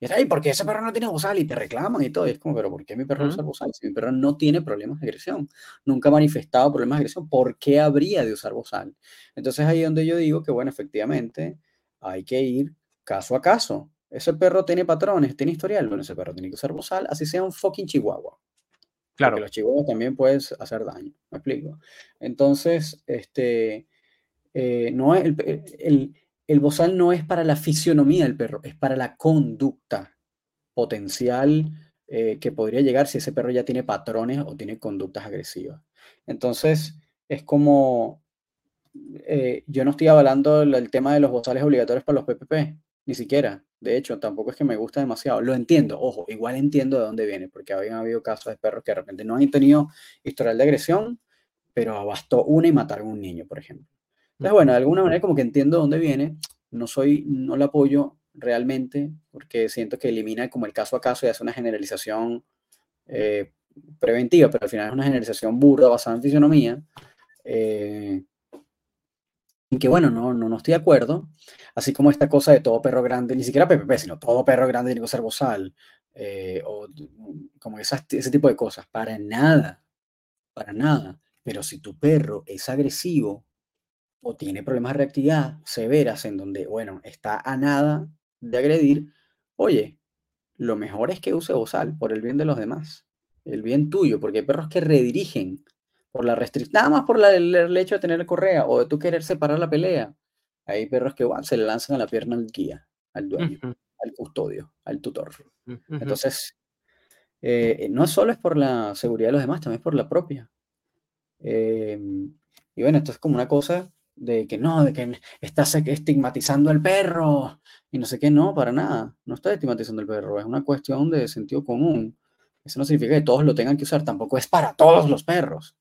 y es, ¿por qué ese perro no tiene bozal? Y te reclaman y todo. Y es como, pero ¿por qué mi perro usa bozal? Si mi perro no tiene problemas de agresión, nunca ha manifestado problemas de agresión, ¿por qué habría de usar bozal? Entonces ahí es donde yo digo que, bueno, efectivamente hay que ir caso a caso. Ese perro tiene patrones, tiene historial. Bueno, ese perro tiene que usar bozal, así sea un fucking chihuahua. Claro. Porque los chihuahuas también pueden hacer daño. ¿Me explico? Entonces, este, eh, no es el, el el bozal no es para la fisionomía del perro, es para la conducta potencial eh, que podría llegar si ese perro ya tiene patrones o tiene conductas agresivas. Entonces, es como, eh, yo no estoy hablando del tema de los bozales obligatorios para los PPP, ni siquiera. De hecho, tampoco es que me gusta demasiado. Lo entiendo, ojo, igual entiendo de dónde viene, porque habían habido casos de perros que de repente no han tenido historial de agresión, pero abastó una y mataron a un niño, por ejemplo. Entonces, bueno, de alguna manera como que entiendo dónde viene, no soy, no lo apoyo realmente, porque siento que elimina como el caso a caso y hace una generalización eh, preventiva, pero al final es una generalización burda basada en fisionomía. Eh, en que bueno, no, no, no estoy de acuerdo, así como esta cosa de todo perro grande, ni siquiera PPP, sino todo perro grande tiene que ser bozal, eh, o como ese tipo de cosas, para nada, para nada. Pero si tu perro es agresivo, o tiene problemas de reactividad severas en donde, bueno, está a nada de agredir, oye, lo mejor es que use bozal por el bien de los demás. el bien tuyo, porque hay perros que redirigen por la restricción, nada más por el, hecho de tener correa o de tú querer separar la pelea. Hay perros que se le lanzan a la pierna al guía, al dueño, al custodio, al tutor. Entonces, eh, no solo es por la seguridad de los demás, también es por la propia. Em, y bueno, esto es como una cosa de que no, de que estás estigmatizando al perro y no sé qué, no, para nada. No está estigmatizando al perro, es una cuestión de sentido común. Eso no significa que todos lo tengan que usar, tampoco es para todos los perros.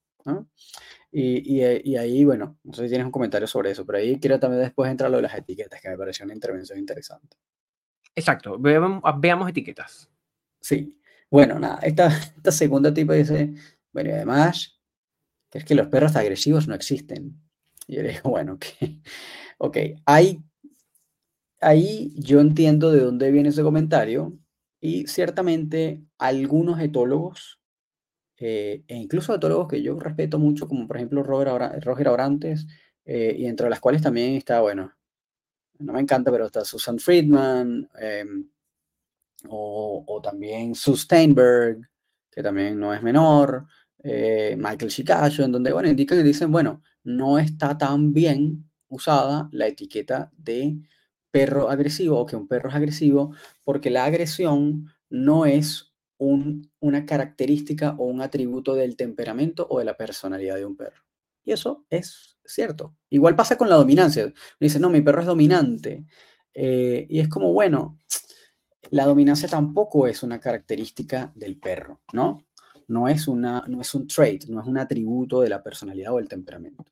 Y, y, ahí, bueno, no sé si tienes un comentario sobre eso, pero ahí quiero también después entrar lo de las etiquetas, que me pareció una intervención interesante. Exacto, veamos, veamos etiquetas. Sí, bueno, nada, esta, esta segunda tipo dice, bueno, y además, que es que los perros agresivos no existen. Y yo le <laughs> bueno, ok, ok, hay, ahí yo entiendo de dónde viene ese comentario y ciertamente algunos etólogos, eh, e incluso etólogos que yo respeto mucho, como por ejemplo Roger, Roger Abrantes, eh, y entre las cuales también está, bueno, no me encanta, pero está Susan Friedman, em, o, o, también Steinberg, que también no es menor, eh, Michael Shikacho, en donde, bueno, indican y dicen, bueno, no está tan bien usada la etiqueta de perro agresivo o que un perro es agresivo, porque la agresión no es un, una característica o un atributo del temperamento o de la personalidad de un perro. Y eso es cierto. Igual pasa con la dominancia. Dice, no, mi perro es dominante. Eh, y es como, bueno, la dominancia tampoco es una característica del perro, ¿no? No es, una, no es un trait, no es un atributo de la personalidad o del temperamento.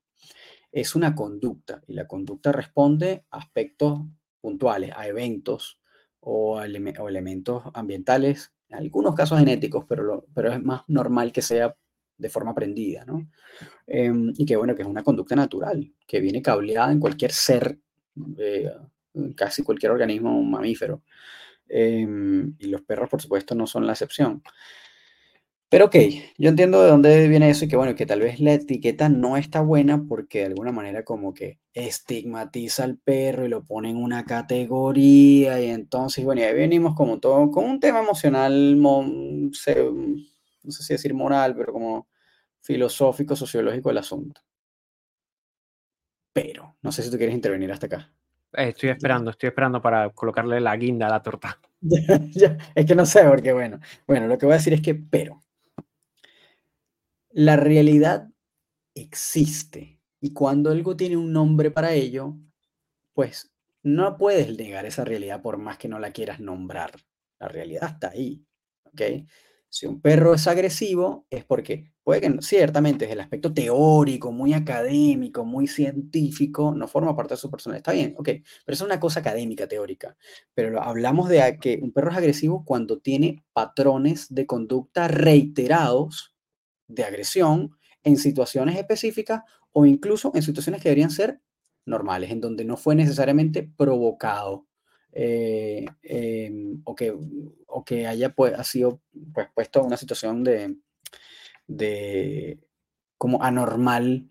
Es una conducta y la conducta responde a aspectos puntuales, a eventos o, elementos ambientales, en algunos casos genéticos, pero, pero es más normal que sea de forma aprendida, ¿no? Em, y que bueno, que es una conducta natural, que viene cableada en cualquier ser, eh, casi cualquier organismo mamífero. Em, y los perros, por supuesto, no son la excepción. Pero ok, yo entiendo de dónde viene eso y que bueno, que tal vez la etiqueta no está buena porque de alguna manera como que estigmatiza al perro y lo pone en una categoría y entonces, bueno, y ahí venimos como todo, con un tema emocional, no sé si decir moral, pero como filosófico, sociológico el asunto. Pero, no sé si tú quieres intervenir hasta acá. Eh, estoy esperando, estoy esperando para colocarle la guinda a la torta. <laughs> es que no sé, porque bueno, bueno, lo que voy a decir es que, pero, la realidad existe y cuando algo tiene un nombre para ello, pues no puedes negar esa realidad por más que no la quieras nombrar. La realidad está ahí, ¿ok? Si un perro es agresivo, es porque puede que ciertamente es el aspecto teórico, muy académico, muy científico, no forma parte de su personalidad. Está bien, ok, pero es una cosa académica, teórica. Pero hablamos de que un perro es agresivo cuando tiene patrones de conducta reiterados de agresión en situaciones específicas o incluso en situaciones que deberían ser normales, en donde no fue necesariamente provocado eh, em, o, que, o que haya pues, ha sido pues, puesto en una situación de, de como anormal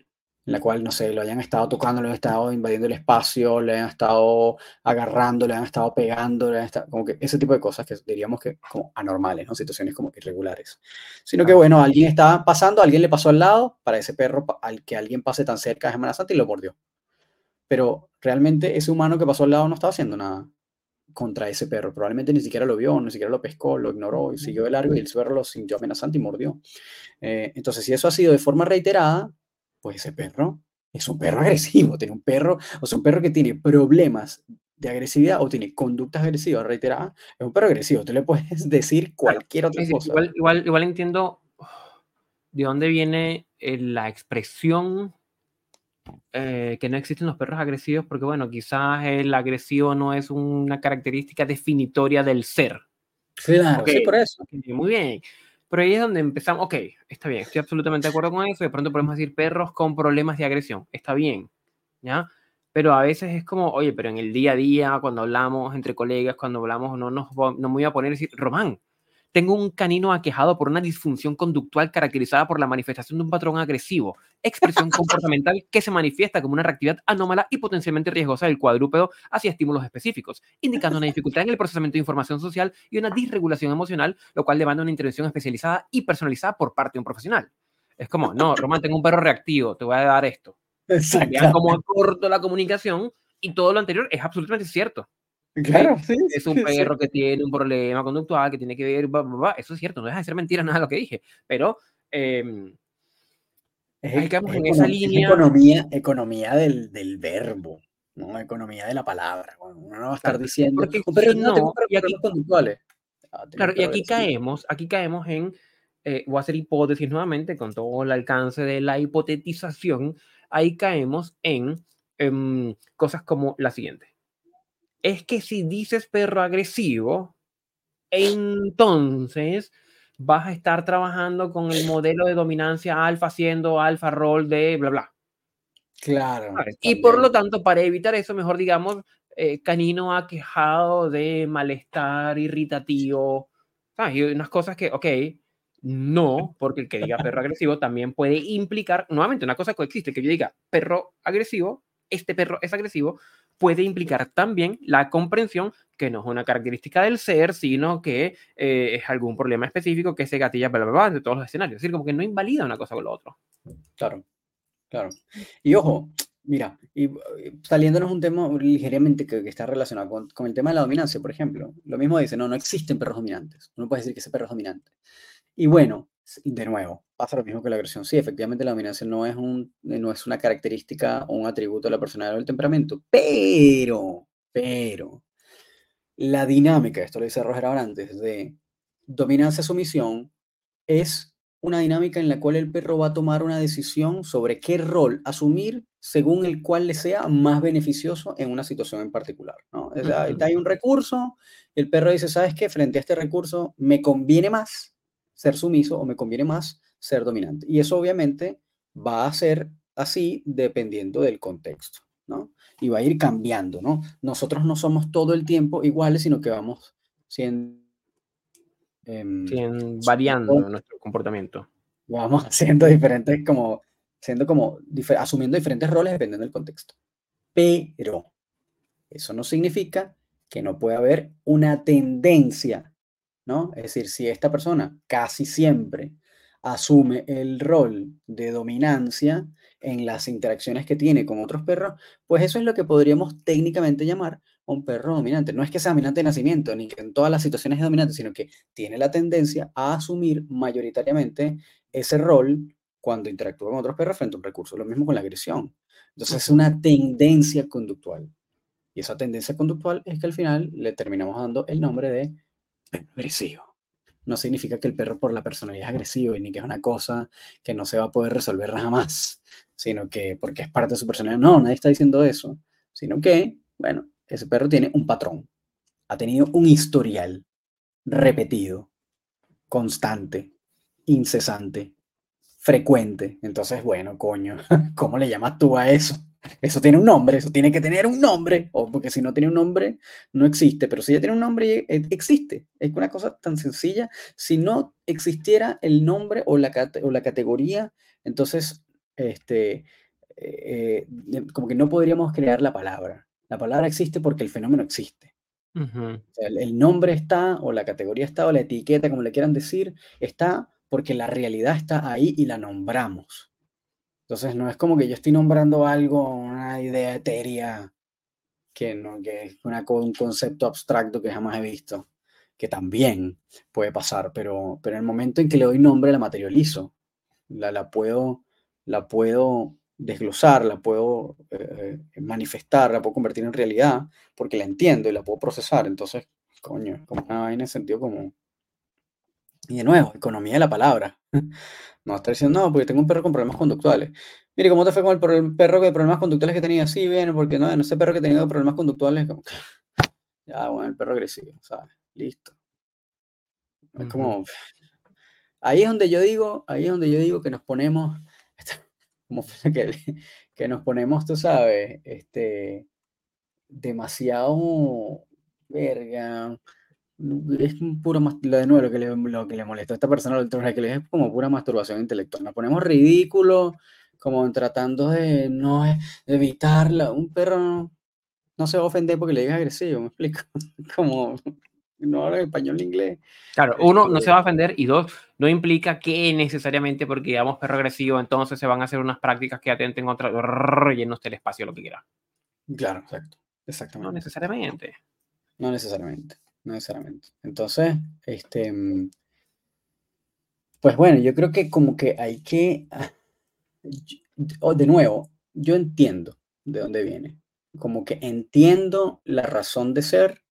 en la cual, no sé, lo hayan estado tocando, lo hayan estado invadiendo el espacio, le hayan estado agarrando, le han estado pegando, le estado, como que ese tipo de cosas que diríamos que como anormales, ¿no? Situaciones como irregulares. Sino que, bueno, alguien estaba pasando, alguien le pasó al lado, para ese perro, al que alguien pase tan cerca es amenazante y lo mordió. Pero realmente ese humano que pasó al lado no estaba haciendo nada contra ese perro. Probablemente ni siquiera lo vio, ni siquiera lo pescó, lo ignoró y siguió de largo y el perro lo sintió amenazante y mordió. Eh, entonces, si eso ha sido de forma reiterada, pues ese perro es un perro agresivo, tiene un perro, o sea, un perro que tiene problemas de agresividad o tiene conductas agresivas reiteradas, es un perro agresivo. Tú le puedes <laughs> decir cualquier otra cosa. Igual, igual, igual, entiendo de dónde viene eh, la expresión eh, que no existen los perros agresivos, porque bueno, quizás el agresivo no es una característica definitoria del ser. Claro, sí, por eso. Muy bien. Pero ahí es donde empezamos, ok, está bien, estoy absolutamente de acuerdo con eso, de pronto podemos decir perros con problemas de agresión, está bien, ¿ya? Pero a veces es como, oye, pero en el día a día, cuando hablamos entre colegas, cuando hablamos, no, nos, no me voy a poner a decir, Román, tengo un canino aquejado por una disfunción conductual caracterizada por la manifestación de un patrón agresivo, expresión <laughs> comportamental que se manifiesta como una reactividad anómala y potencialmente riesgosa del cuadrúpedo hacia estímulos específicos, indicando una dificultad en el procesamiento de información social y una disregulación emocional, lo cual demanda una intervención especializada y personalizada por parte de un profesional. Es como, no, Román, tengo un perro reactivo, te voy a dar esto. <laughs> Vean cómo corto la comunicación y todo lo anterior es absolutamente cierto. Claro, sí. Es un perro que tiene un problema conductual, que tiene que ver, eso es cierto, no deja de ser mentira nada lo que dije, pero eh, es, en esa línea. Economía, economía del, del, verbo, ¿no? Economía de la palabra. Uno no va a estar diciendo, porque pero no, tengo y aquí, conductuales. Ah, claro, y aquí caemos, aquí caemos en, eh, voy a hacer hipótesis nuevamente con todo el alcance de la hipotetización, ahí caemos en em, cosas como la siguiente es que si dices perro agresivo, entonces vas a estar trabajando con el modelo de dominancia alfa haciendo alfa rol de bla bla. Claro. Y por lo tanto, para evitar eso, mejor digamos, eh, canino aquejado de malestar irritativo. Y unas cosas que, ok, no, porque el que diga perro agresivo también puede implicar, nuevamente, una cosa coexiste, que yo diga perro agresivo, este perro es agresivo, puede implicar también la comprensión que no es una característica del ser, sino que eh, es algún problema específico que se gatilla bla, bla, bla, de todos los escenarios. Es decir, como que no invalida una cosa con lo otro. Claro, claro. Y ojo, mira, y, eh, saliéndonos un tema ligeramente que, está relacionado con, con, el tema de la dominancia, por ejemplo. Lo mismo dice, no, no existen perros dominantes. Uno puede decir que ese perro es dominante. Y bueno, de nuevo, pasa lo mismo que la agresión. Sí, efectivamente la dominancia no es, un, no es una característica o un atributo de la personalidad o del temperamento, pero, pero, la dinámica, esto lo dice Roger antes, de dominancia-sumisión, es una dinámica en la cual el perro va a tomar una decisión sobre qué rol asumir según el cual le sea más beneficioso en una situación en particular. ¿no? hay un recurso, el perro dice, ¿sabes qué? Frente a este recurso me conviene más ser sumiso o me conviene más ser dominante. Y eso obviamente va a ser así dependiendo del contexto, ¿no? Y va a ir cambiando, ¿no? Nosotros no somos todo el tiempo iguales, sino que vamos siendo... Em, variando nuestro comportamiento. Vamos <laughs> haciendo diferentes, como, siendo como, asumiendo diferentes roles dependiendo del contexto. Pero eso no significa que no pueda haber una tendencia ¿no? Es decir, si esta persona casi siempre asume el rol de dominancia en las interacciones que tiene con otros perros, pues eso es lo que podríamos técnicamente llamar un perro dominante. No es que sea dominante de nacimiento, ni que en todas las situaciones es dominante, sino que tiene la tendencia a asumir mayoritariamente ese rol cuando interactúa con otros perros frente a un recurso. Lo mismo con la agresión. Entonces es una tendencia conductual. Y esa tendencia conductual es que al final le terminamos dando el nombre de agresivo. No significa que el perro por la personalidad es agresivo y ni que es una cosa que no se va a poder resolver jamás, sino que porque es parte de su personalidad. No, nadie está diciendo eso, sino que, bueno, ese perro tiene un patrón, ha tenido un historial repetido, constante, incesante, frecuente. Entonces, bueno, coño, <laughs> ¿cómo le llamas tú a eso? Eso tiene un nombre, eso tiene que tener un nombre, o porque si no tiene un nombre, no existe, pero si ya tiene un nombre, eh, existe. Es una cosa tan sencilla. Si no existiera el nombre o la, o la categoría, entonces, este, eh, eh, como que no podríamos crear la palabra. La palabra existe porque el fenómeno existe. el, nombre está, o la categoría está, o la etiqueta, como le quieran decir, está porque la realidad está ahí y la nombramos. Entonces no es como que yo estoy nombrando algo, una idea etérea, que, no, que es una, un concepto abstracto que jamás he visto, que también puede pasar, pero, pero en el momento en que le doy nombre la materializo, la, la, puedo, la puedo desglosar, la puedo eh, manifestar, la puedo convertir en realidad, porque la entiendo y la puedo procesar. Entonces, coño, como una vaina en sentido como... Y de nuevo, economía de la palabra. <laughs> No está diciendo, no, porque tengo un perro con problemas conductuales. Mire, ¿cómo te fue con el, perro de problemas conductuales que tenía? Sí, bien, porque no, no ese perro que tenía problemas conductuales, como, <laughs> ya, bueno, el perro agresivo, ¿sabes? Listo. Es como, ahí es donde yo digo, ahí es donde yo digo que nos ponemos, <laughs> como <laughs> que, que nos ponemos, tú sabes, este, demasiado, verga, es pura lo de nuevo lo que le, lo que le molesta a esta persona lo que le es como pura masturbación intelectual. Nos ponemos ridículos, como tratando de no evitarla. Un perro no, se va a ofender porque le digas agresivo, me explico. <laughs> como no habla español ni inglés. Claro, uno, no se va a ofender y dos, no implica que necesariamente porque digamos perro agresivo, entonces se van a hacer unas prácticas que atenten contra relleno usted el espacio, lo que quiera. Claro, exacto. Exactamente. No necesariamente. No necesariamente no necesariamente. Entonces, este, pues bueno, yo creo que como que hay que, ah, de nuevo, yo entiendo de dónde viene, como que entiendo la razón de ser,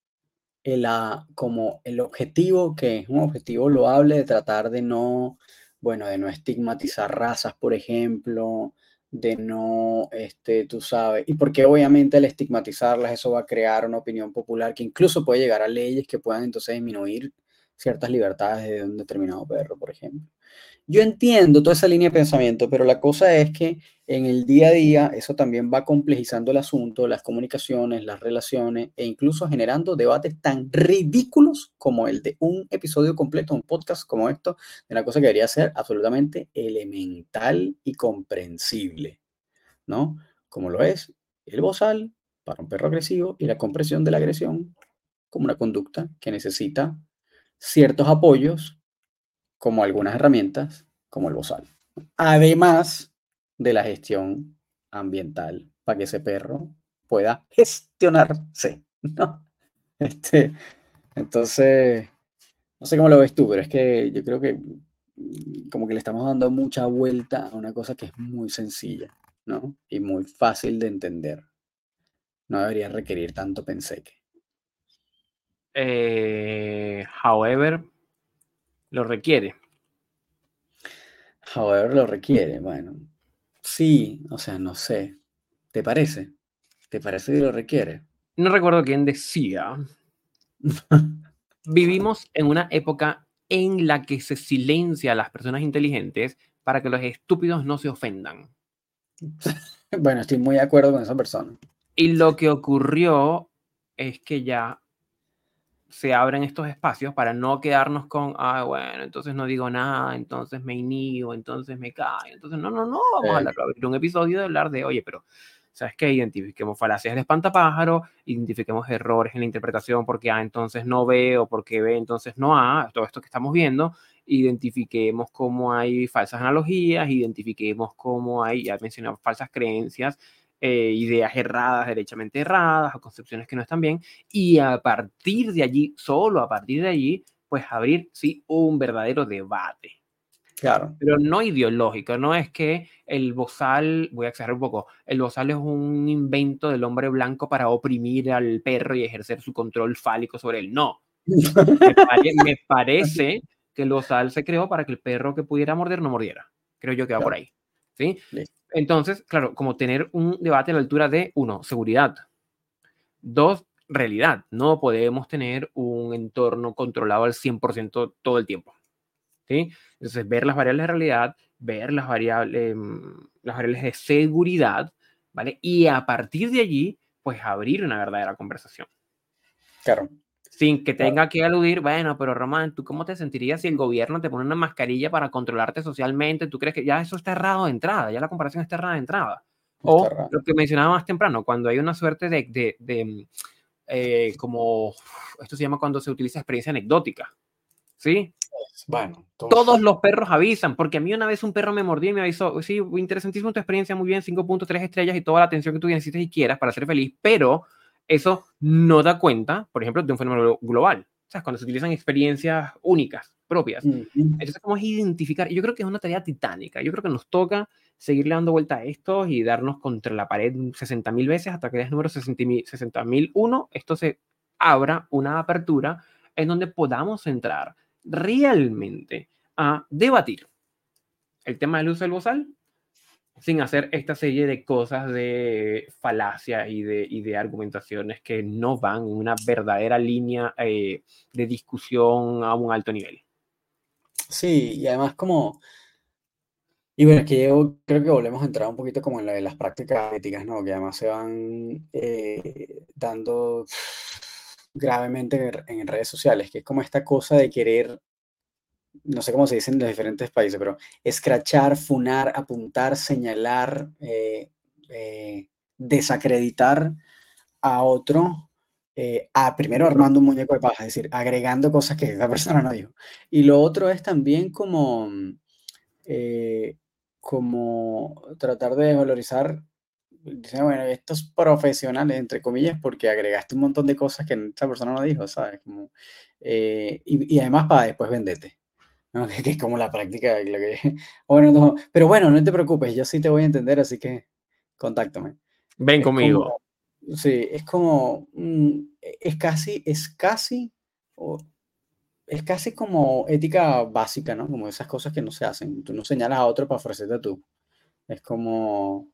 el, como el objetivo, que es un objetivo loable de tratar de no, bueno, de no estigmatizar razas, por ejemplo, de no, este, tú sabes, y porque obviamente al estigmatizarlas eso va a crear una opinión popular que incluso puede llegar a leyes que puedan entonces disminuir ciertas libertades de un determinado perro, por ejemplo. Yo entiendo toda esa línea de pensamiento, pero la cosa es que en el día a día eso también va complejizando el asunto, las comunicaciones, las relaciones e incluso generando debates tan ridículos como el de un episodio completo, un podcast como esto, de una cosa que debería ser absolutamente elemental y comprensible, ¿no? Como lo es el bozal para un perro agresivo y la compresión de la agresión como una conducta que necesita ciertos apoyos como algunas herramientas, como el bozal. Además de la gestión ambiental, para que ese perro pueda gestionarse, <laughs> ¿no? Este, entonces, no sé cómo lo ves tú, pero es que yo creo que mm, como que le estamos dando mucha vuelta a una cosa que es muy sencilla, ¿no? Y muy fácil de entender. No debería requerir tanto penseque. Eh, however, lo requiere. However, lo requiere. Bueno, sí, o sea, no sé. ¿Te parece? ¿Te parece que lo requiere? No recuerdo quién decía. <laughs> Vivimos en una época en la que se silencia a las personas inteligentes para que los estúpidos no se ofendan. <laughs> Bueno, estoy muy de acuerdo con esa persona. Y lo que ocurrió es que ya se abren estos espacios para no quedarnos con, ah, bueno, entonces no digo nada, entonces me inhibo, entonces me cae. Entonces, no, no, no, vamos a hablar, un episodio de hablar de, oye, pero, ¿sabes qué? Identifiquemos falacias de espantapájaro, identifiquemos errores en la interpretación porque A entonces no ve o porque B entonces no A, todo esto que estamos viendo, identifiquemos cómo hay falsas analogías, identifiquemos cómo hay, ya mencionado, falsas creencias, eh, ideas erradas, derechamente erradas, o concepciones que no están bien, y a partir de allí, solo a partir de allí, pues abrir, sí, un verdadero debate. Claro. Pero no ideológico, no es que el bozal, voy a exagerar un poco, el bozal es un invento del hombre blanco para oprimir al perro y ejercer su control fálico sobre él. No. <laughs> me, parece que el bozal se creó para que el perro que pudiera morder no mordiera. Creo yo que va por ahí. ¿sí? Entonces, claro, como tener un debate a la altura de, uno, seguridad. Dos, realidad. No podemos tener un entorno controlado al 100% todo el tiempo. ¿sí? Entonces, ver las variables de realidad, ver las variables, em, las variables de seguridad, ¿vale? Y a partir de allí, pues abrir una verdadera conversación. Claro sin que tenga que aludir, bueno, pero Román, ¿tú cómo te sentirías si el gobierno te pone una mascarilla para controlarte socialmente? ¿Tú crees que ya eso está errado de entrada? Ya la comparación está errada de entrada. O lo que mencionaba más temprano, cuando hay una suerte de, de, de eh, como, esto se llama cuando se utiliza experiencia anecdótica. ¿Sí? Bueno, todos los perros avisan, porque a mí una vez un perro me mordió y me avisó, sí, interesantísimo tu experiencia, muy bien, 5.3 estrellas y toda la atención que tú necesites y quieras para ser feliz, pero eso no da cuenta, por ejemplo, de un fenómeno global. O sea, cuando se utilizan experiencias únicas, propias. Entonces, ¿cómo es identificar? Yo creo que es una tarea titánica. Yo creo que nos toca seguirle dando vuelta a esto y darnos contra la pared 60.000 veces hasta que el número 60.001, esto se abra una apertura en donde podamos entrar realmente a debatir el tema del uso del bozal sin hacer esta serie de cosas de falacia y de, y de argumentaciones que no van en una verdadera línea eh, de discusión a un alto nivel. Sí, y además como... Y bueno, que yo creo que volvemos a entrar un poquito como en la de las prácticas éticas, ¿no? Que además se van eh, dando gravemente en, redes sociales, que es como esta cosa de querer, no sé cómo se dice en los diferentes países, pero escrachar, funar, apuntar, señalar, eh, eh, desacreditar a otro, eh, a primero armando un muñeco de paja, es decir, agregando cosas que esa <laughs> persona no dijo. Y lo otro es también como, como tratar de valorizar Dice, bueno, estos profesionales, entre comillas, porque agregaste un montón de cosas que esa persona no dijo, ¿sabes? Eh, y, además para después venderte, ¿no? que, es como la práctica. Lo que, <laughs> bueno, no, pero bueno, no te preocupes, yo sí te voy a entender, así que contáctame. Ven conmigo. sí, es como, mm, es casi, es casi, es casi como ética básica, ¿no? Como esas cosas que no se hacen. Tú no señalas a otro para ofrecerte tú. Es como,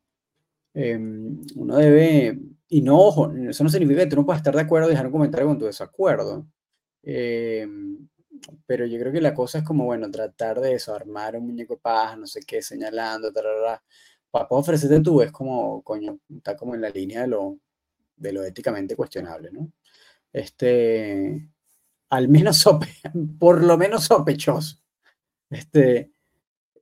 Em, uno debe, y no, ojo, eso no significa que tú no puedas estar de acuerdo y dejar un comentario con tu desacuerdo. Em, pero yo creo que la cosa es como, bueno, tratar de eso, armar un muñeco de paz, no sé qué, señalando, para ofrecerte tú es como, coño, está como en la línea de lo, de lo éticamente cuestionable, ¿no? Este, al menos, <laughs> por lo menos sospechoso. Este,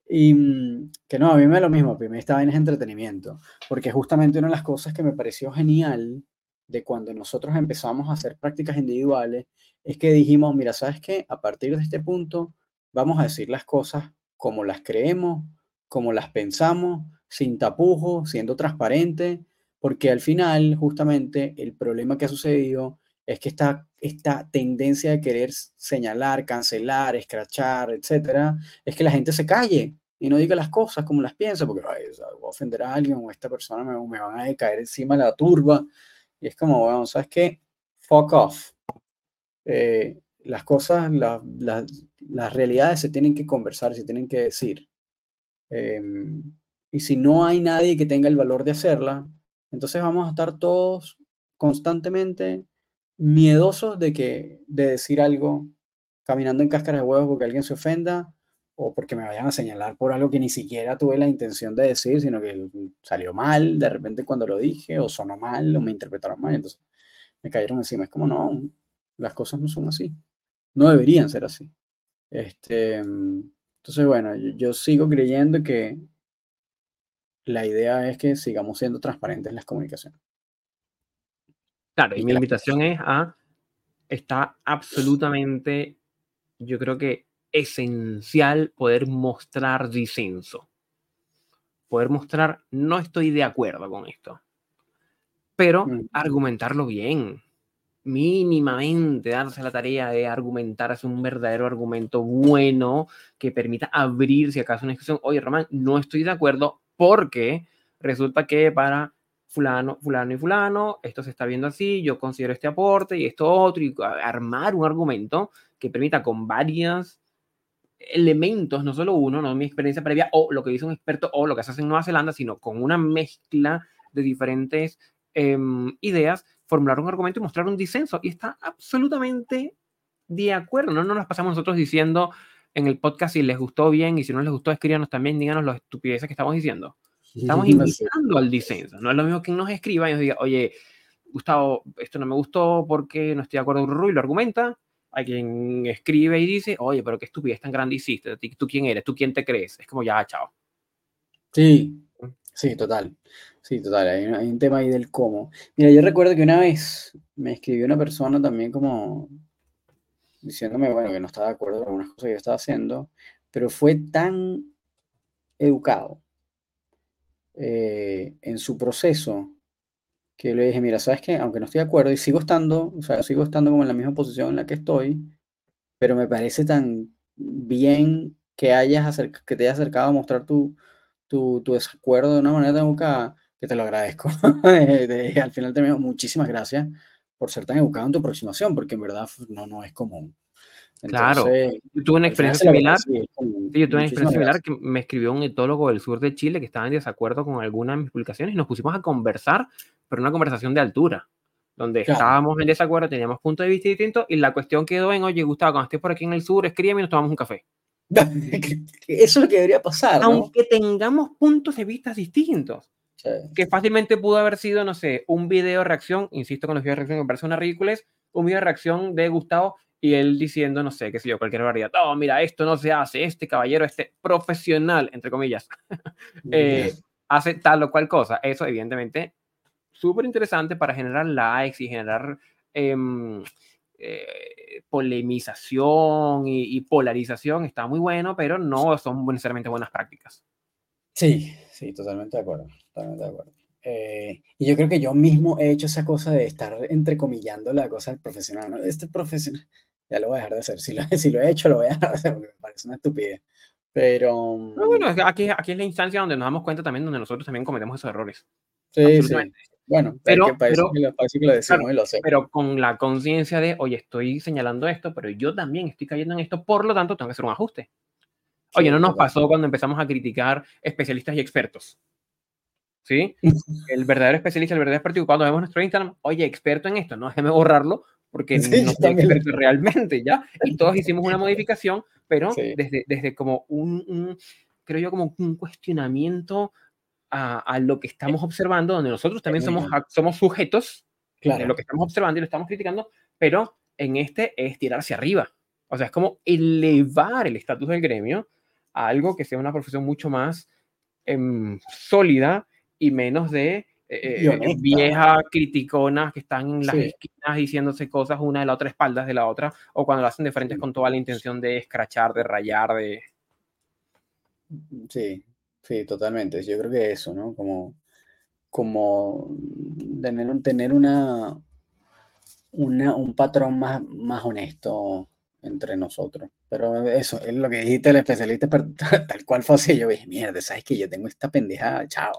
y mm, que no, a mí me da lo mismo, primero esta vaina es entretenimiento, porque justamente una de las cosas que me pareció genial de cuando nosotros empezamos a hacer prácticas individuales es que dijimos, mira, ¿sabes qué? A partir de este punto vamos a decir las cosas como las creemos, como las pensamos, sin tapujos, siendo transparente, porque al final justamente el problema que ha sucedido es que esta, esta tendencia de querer señalar, cancelar, escrachar, etcétera, es que la gente se calle y no diga las cosas como las piensa, porque voy a ofender a alguien o esta persona me, me van a caer encima de la turba. Y es como, bueno, ¿sabes qué? Fuck off. Eh, las cosas, las realidades se tienen que conversar, se tienen que decir. Em, y si no hay nadie que tenga el valor de hacerla, entonces vamos a estar todos constantemente miedosos de, que, de decir algo, caminando en cáscara de huevos porque alguien se ofenda o porque me vayan a señalar por algo que ni siquiera tuve la intención de decir, sino que salió mal de repente cuando lo dije, o sonó mal, o me interpretaron mal, entonces me cayeron encima. Es como, no, las cosas no son así, no deberían ser así. Este, entonces, bueno, yo, sigo creyendo que la idea es que sigamos siendo transparentes en las comunicaciones. Claro, y mi invitación es a, está absolutamente, yo creo que esencial poder mostrar disenso. Poder mostrar, no estoy de acuerdo con esto, pero mm. argumentarlo bien. Mínimamente darse la tarea de argumentar, hacer un verdadero argumento bueno que permita abrir, si acaso, una discusión. Oye, Román, no estoy de acuerdo porque resulta que para fulano, fulano y fulano, esto se está viendo así, yo considero este aporte y esto otro, y armar un argumento que permita con varias elementos, no solo uno, no mi experiencia previa o lo que dice un experto o lo que se hace en Nueva Zelanda, sino con una mezcla de diferentes em, ideas, formular un argumento y mostrar un disenso. Y está absolutamente de acuerdo. No, no nos pasamos nosotros diciendo en el podcast si les gustó bien y si no les gustó, escríbanos también, díganos las estupideces que estamos diciendo. Estamos invitando al disenso. No es lo mismo que nos escriba y nos diga, oye, Gustavo, esto no me gustó porque no estoy de acuerdo con y lo argumenta hay quien escribe y dice, oye, pero qué estupidez tan grande hiciste, ¿tú quién eres? ¿Tú quién te crees? Es como ya, chao. Sí, sí, total. Sí, total. Hay, un tema ahí del cómo. Mira, yo recuerdo que una vez me escribió una persona también como diciéndome, bueno, que no estaba de acuerdo con algunas cosas que yo estaba haciendo, pero fue tan educado eh, en su proceso que le dije, mira, sabes que aunque no estoy de acuerdo y sigo estando, o sea, sigo estando como en la misma posición en la que estoy, pero me parece tan bien que hayas que te hayas acercado a mostrar tu, tu, tu desacuerdo de una manera tan educada, que te lo agradezco. <laughs> al final te muchísimas gracias por ser tan educado en tu aproximación, porque en verdad no, no es común claro, yo tuve una experiencia similar. yo tuve una experiencia similar que me escribió un etólogo del sur de Chile que estaba en desacuerdo con alguna de mis publicaciones y nos pusimos a conversar, pero una conversación de altura, donde estábamos en desacuerdo, teníamos puntos de vista distintos y la cuestión quedó en, oye, Gustavo, cuando estés por aquí en el sur, escríbeme y nos tomamos un café. <laughs> Eso es lo que debería pasar. Aunque tengamos puntos de vista distintos. Que fácilmente pudo haber sido, no sé, un video reacción, insisto con los videos de reacción, me parece una ridiculez, un video de reacción de Gustavo y él diciendo, no sé, qué sé yo, cualquier variedad. Oh, mira, esto no se hace, este caballero, este profesional, entre comillas, <laughs> eh, hace tal o cual cosa. Eso, evidentemente, súper interesante para generar likes y generar em, eh, polemización y, polarización. Está muy bueno, pero no son necesariamente buenas prácticas. Sí, sí, totalmente de acuerdo. Totalmente de acuerdo. Eh, y yo creo que yo mismo he hecho esa cosa de estar entrecomillando la cosa del profesional. ¿no? Este profesional, ya lo voy a dejar de hacer. Si lo, <laughs> si lo he hecho, lo voy a dejar de hacer porque me parece una estupidez. Pero. No, bueno, aquí, aquí es la instancia donde nos damos cuenta también, donde nosotros también cometemos esos errores. Sí, sí. Bueno, pero, pero, que lo decimos y lo pero con la conciencia de, oye, estoy señalando esto, pero yo también estoy cayendo en esto, por lo tanto, tengo que hacer un ajuste. Oye, no nos pasó cuando empezamos a criticar especialistas y expertos. ¿Sí? <laughs> El verdadero especialista, el verdadero experto, cuando vemos nuestro Instagram, oye, experto en esto, no déjeme borrarlo, porque no soy experto realmente, ¿ya? Y todos hicimos una <laughs> modificación, pero desde, desde como un, creo yo, como un cuestionamiento a, a, lo que estamos observando, donde nosotros también somos, somos sujetos de lo que estamos observando y lo estamos criticando, pero en este es tirar hacia arriba. O sea, es como elevar el estatus del gremio a algo que sea una profesión mucho más em, sólida y menos de eh, eh, viejas criticonas que están en las esquinas diciéndose cosas una de la otra, espaldas de la otra, o cuando lo hacen de frente con toda la intención de escrachar, de rayar, de... Sí, sí, totalmente. Yo creo que eso, ¿no? Como, como tener, tener una, una, un patrón más, más honesto entre nosotros. Pero eso, es lo que dijiste el especialista, <laughs> tal cual fue así. Yo dije, mierda, ¿sabes que yo tengo esta pendejada? Chao.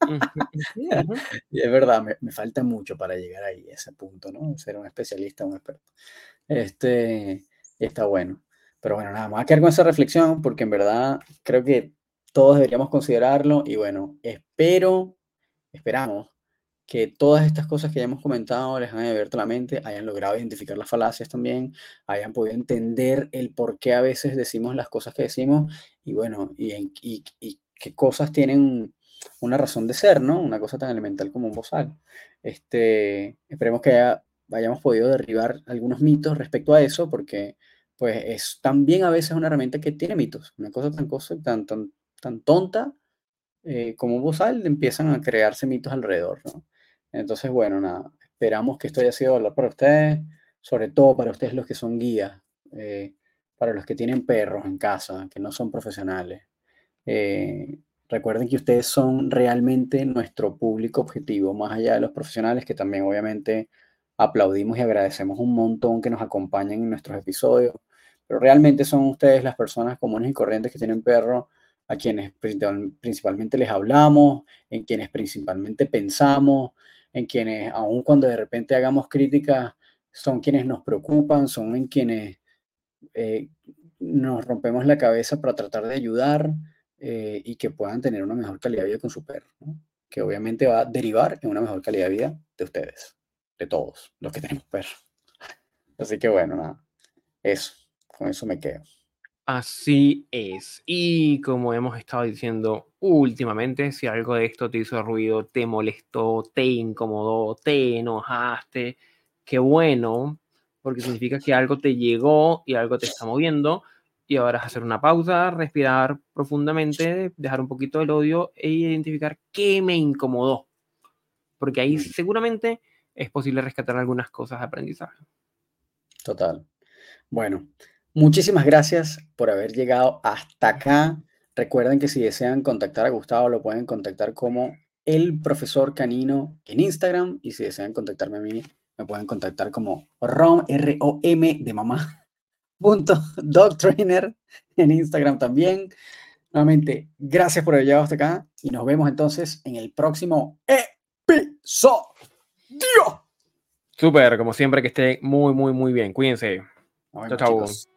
<laughs> y es verdad, me, falta mucho para llegar ahí, a ese punto, ¿no? Ser un especialista, un experto. Este, está bueno. Pero bueno, nada, más a quedar con esa reflexión porque en verdad creo que todos deberíamos considerarlo y bueno, espero, esperamos que todas estas cosas que ya hemos comentado les hayan abierto la mente, hayan logrado identificar las falacias también, hayan podido entender el por qué a veces decimos las cosas que decimos y bueno, y, y, qué cosas tienen una razón de ser, ¿no? Una cosa tan elemental como un bozal. Este, esperemos que hayamos podido derribar algunos mitos respecto a eso, porque pues es también a veces una herramienta que tiene mitos. Una cosa tan, cosa, tan, tan tonta eh, como bozal, empiezan a crearse mitos alrededor. Entonces, bueno, nada, esperamos que esto haya sido valor para ustedes, sobre todo para ustedes los que son guías, eh, para los que tienen perros en casa, que no son profesionales. Eh, Recuerden que ustedes son realmente nuestro público objetivo, más allá de los profesionales que también obviamente aplaudimos y agradecemos un montón que nos acompañen en nuestros episodios, pero realmente son ustedes las personas comunes y corrientes que tienen perro, a quienes principalmente les hablamos, en quienes principalmente pensamos, en quienes, aun cuando de repente hagamos críticas, son quienes nos preocupan, son en quienes eh, nos rompemos la cabeza para tratar de ayudar eh, y que puedan tener una mejor calidad de vida con su perro, que obviamente va a derivar en una mejor calidad de vida de ustedes, de todos los que tenemos perros. Así que bueno, nada, eso, con eso me quedo. Así es. Y como hemos estado diciendo últimamente, si algo de esto te hizo ruido, te molestó, te incomodó, te enojaste, qué bueno, porque significa que algo te llegó y algo te está moviendo y ahora es hacer una pausa, respirar profundamente, dejar un poquito el odio e identificar qué me incomodó. Porque ahí seguramente es posible rescatar algunas cosas de aprendizaje. Total. Bueno, muchísimas gracias por haber llegado hasta acá. Recuerden que si desean contactar a Gustavo, lo pueden contactar como el profesor canino en Instagram. Y si desean contactarme a mí, me pueden contactar como ROM, R-O-M de mamá <laughs> punto dog trainer en Instagram también. Nuevamente, gracias por haber llegado hasta acá y nos vemos entonces en el próximo episodio. Súper, como siempre, que esté muy, muy, muy bien. Cuídense. chao, chao.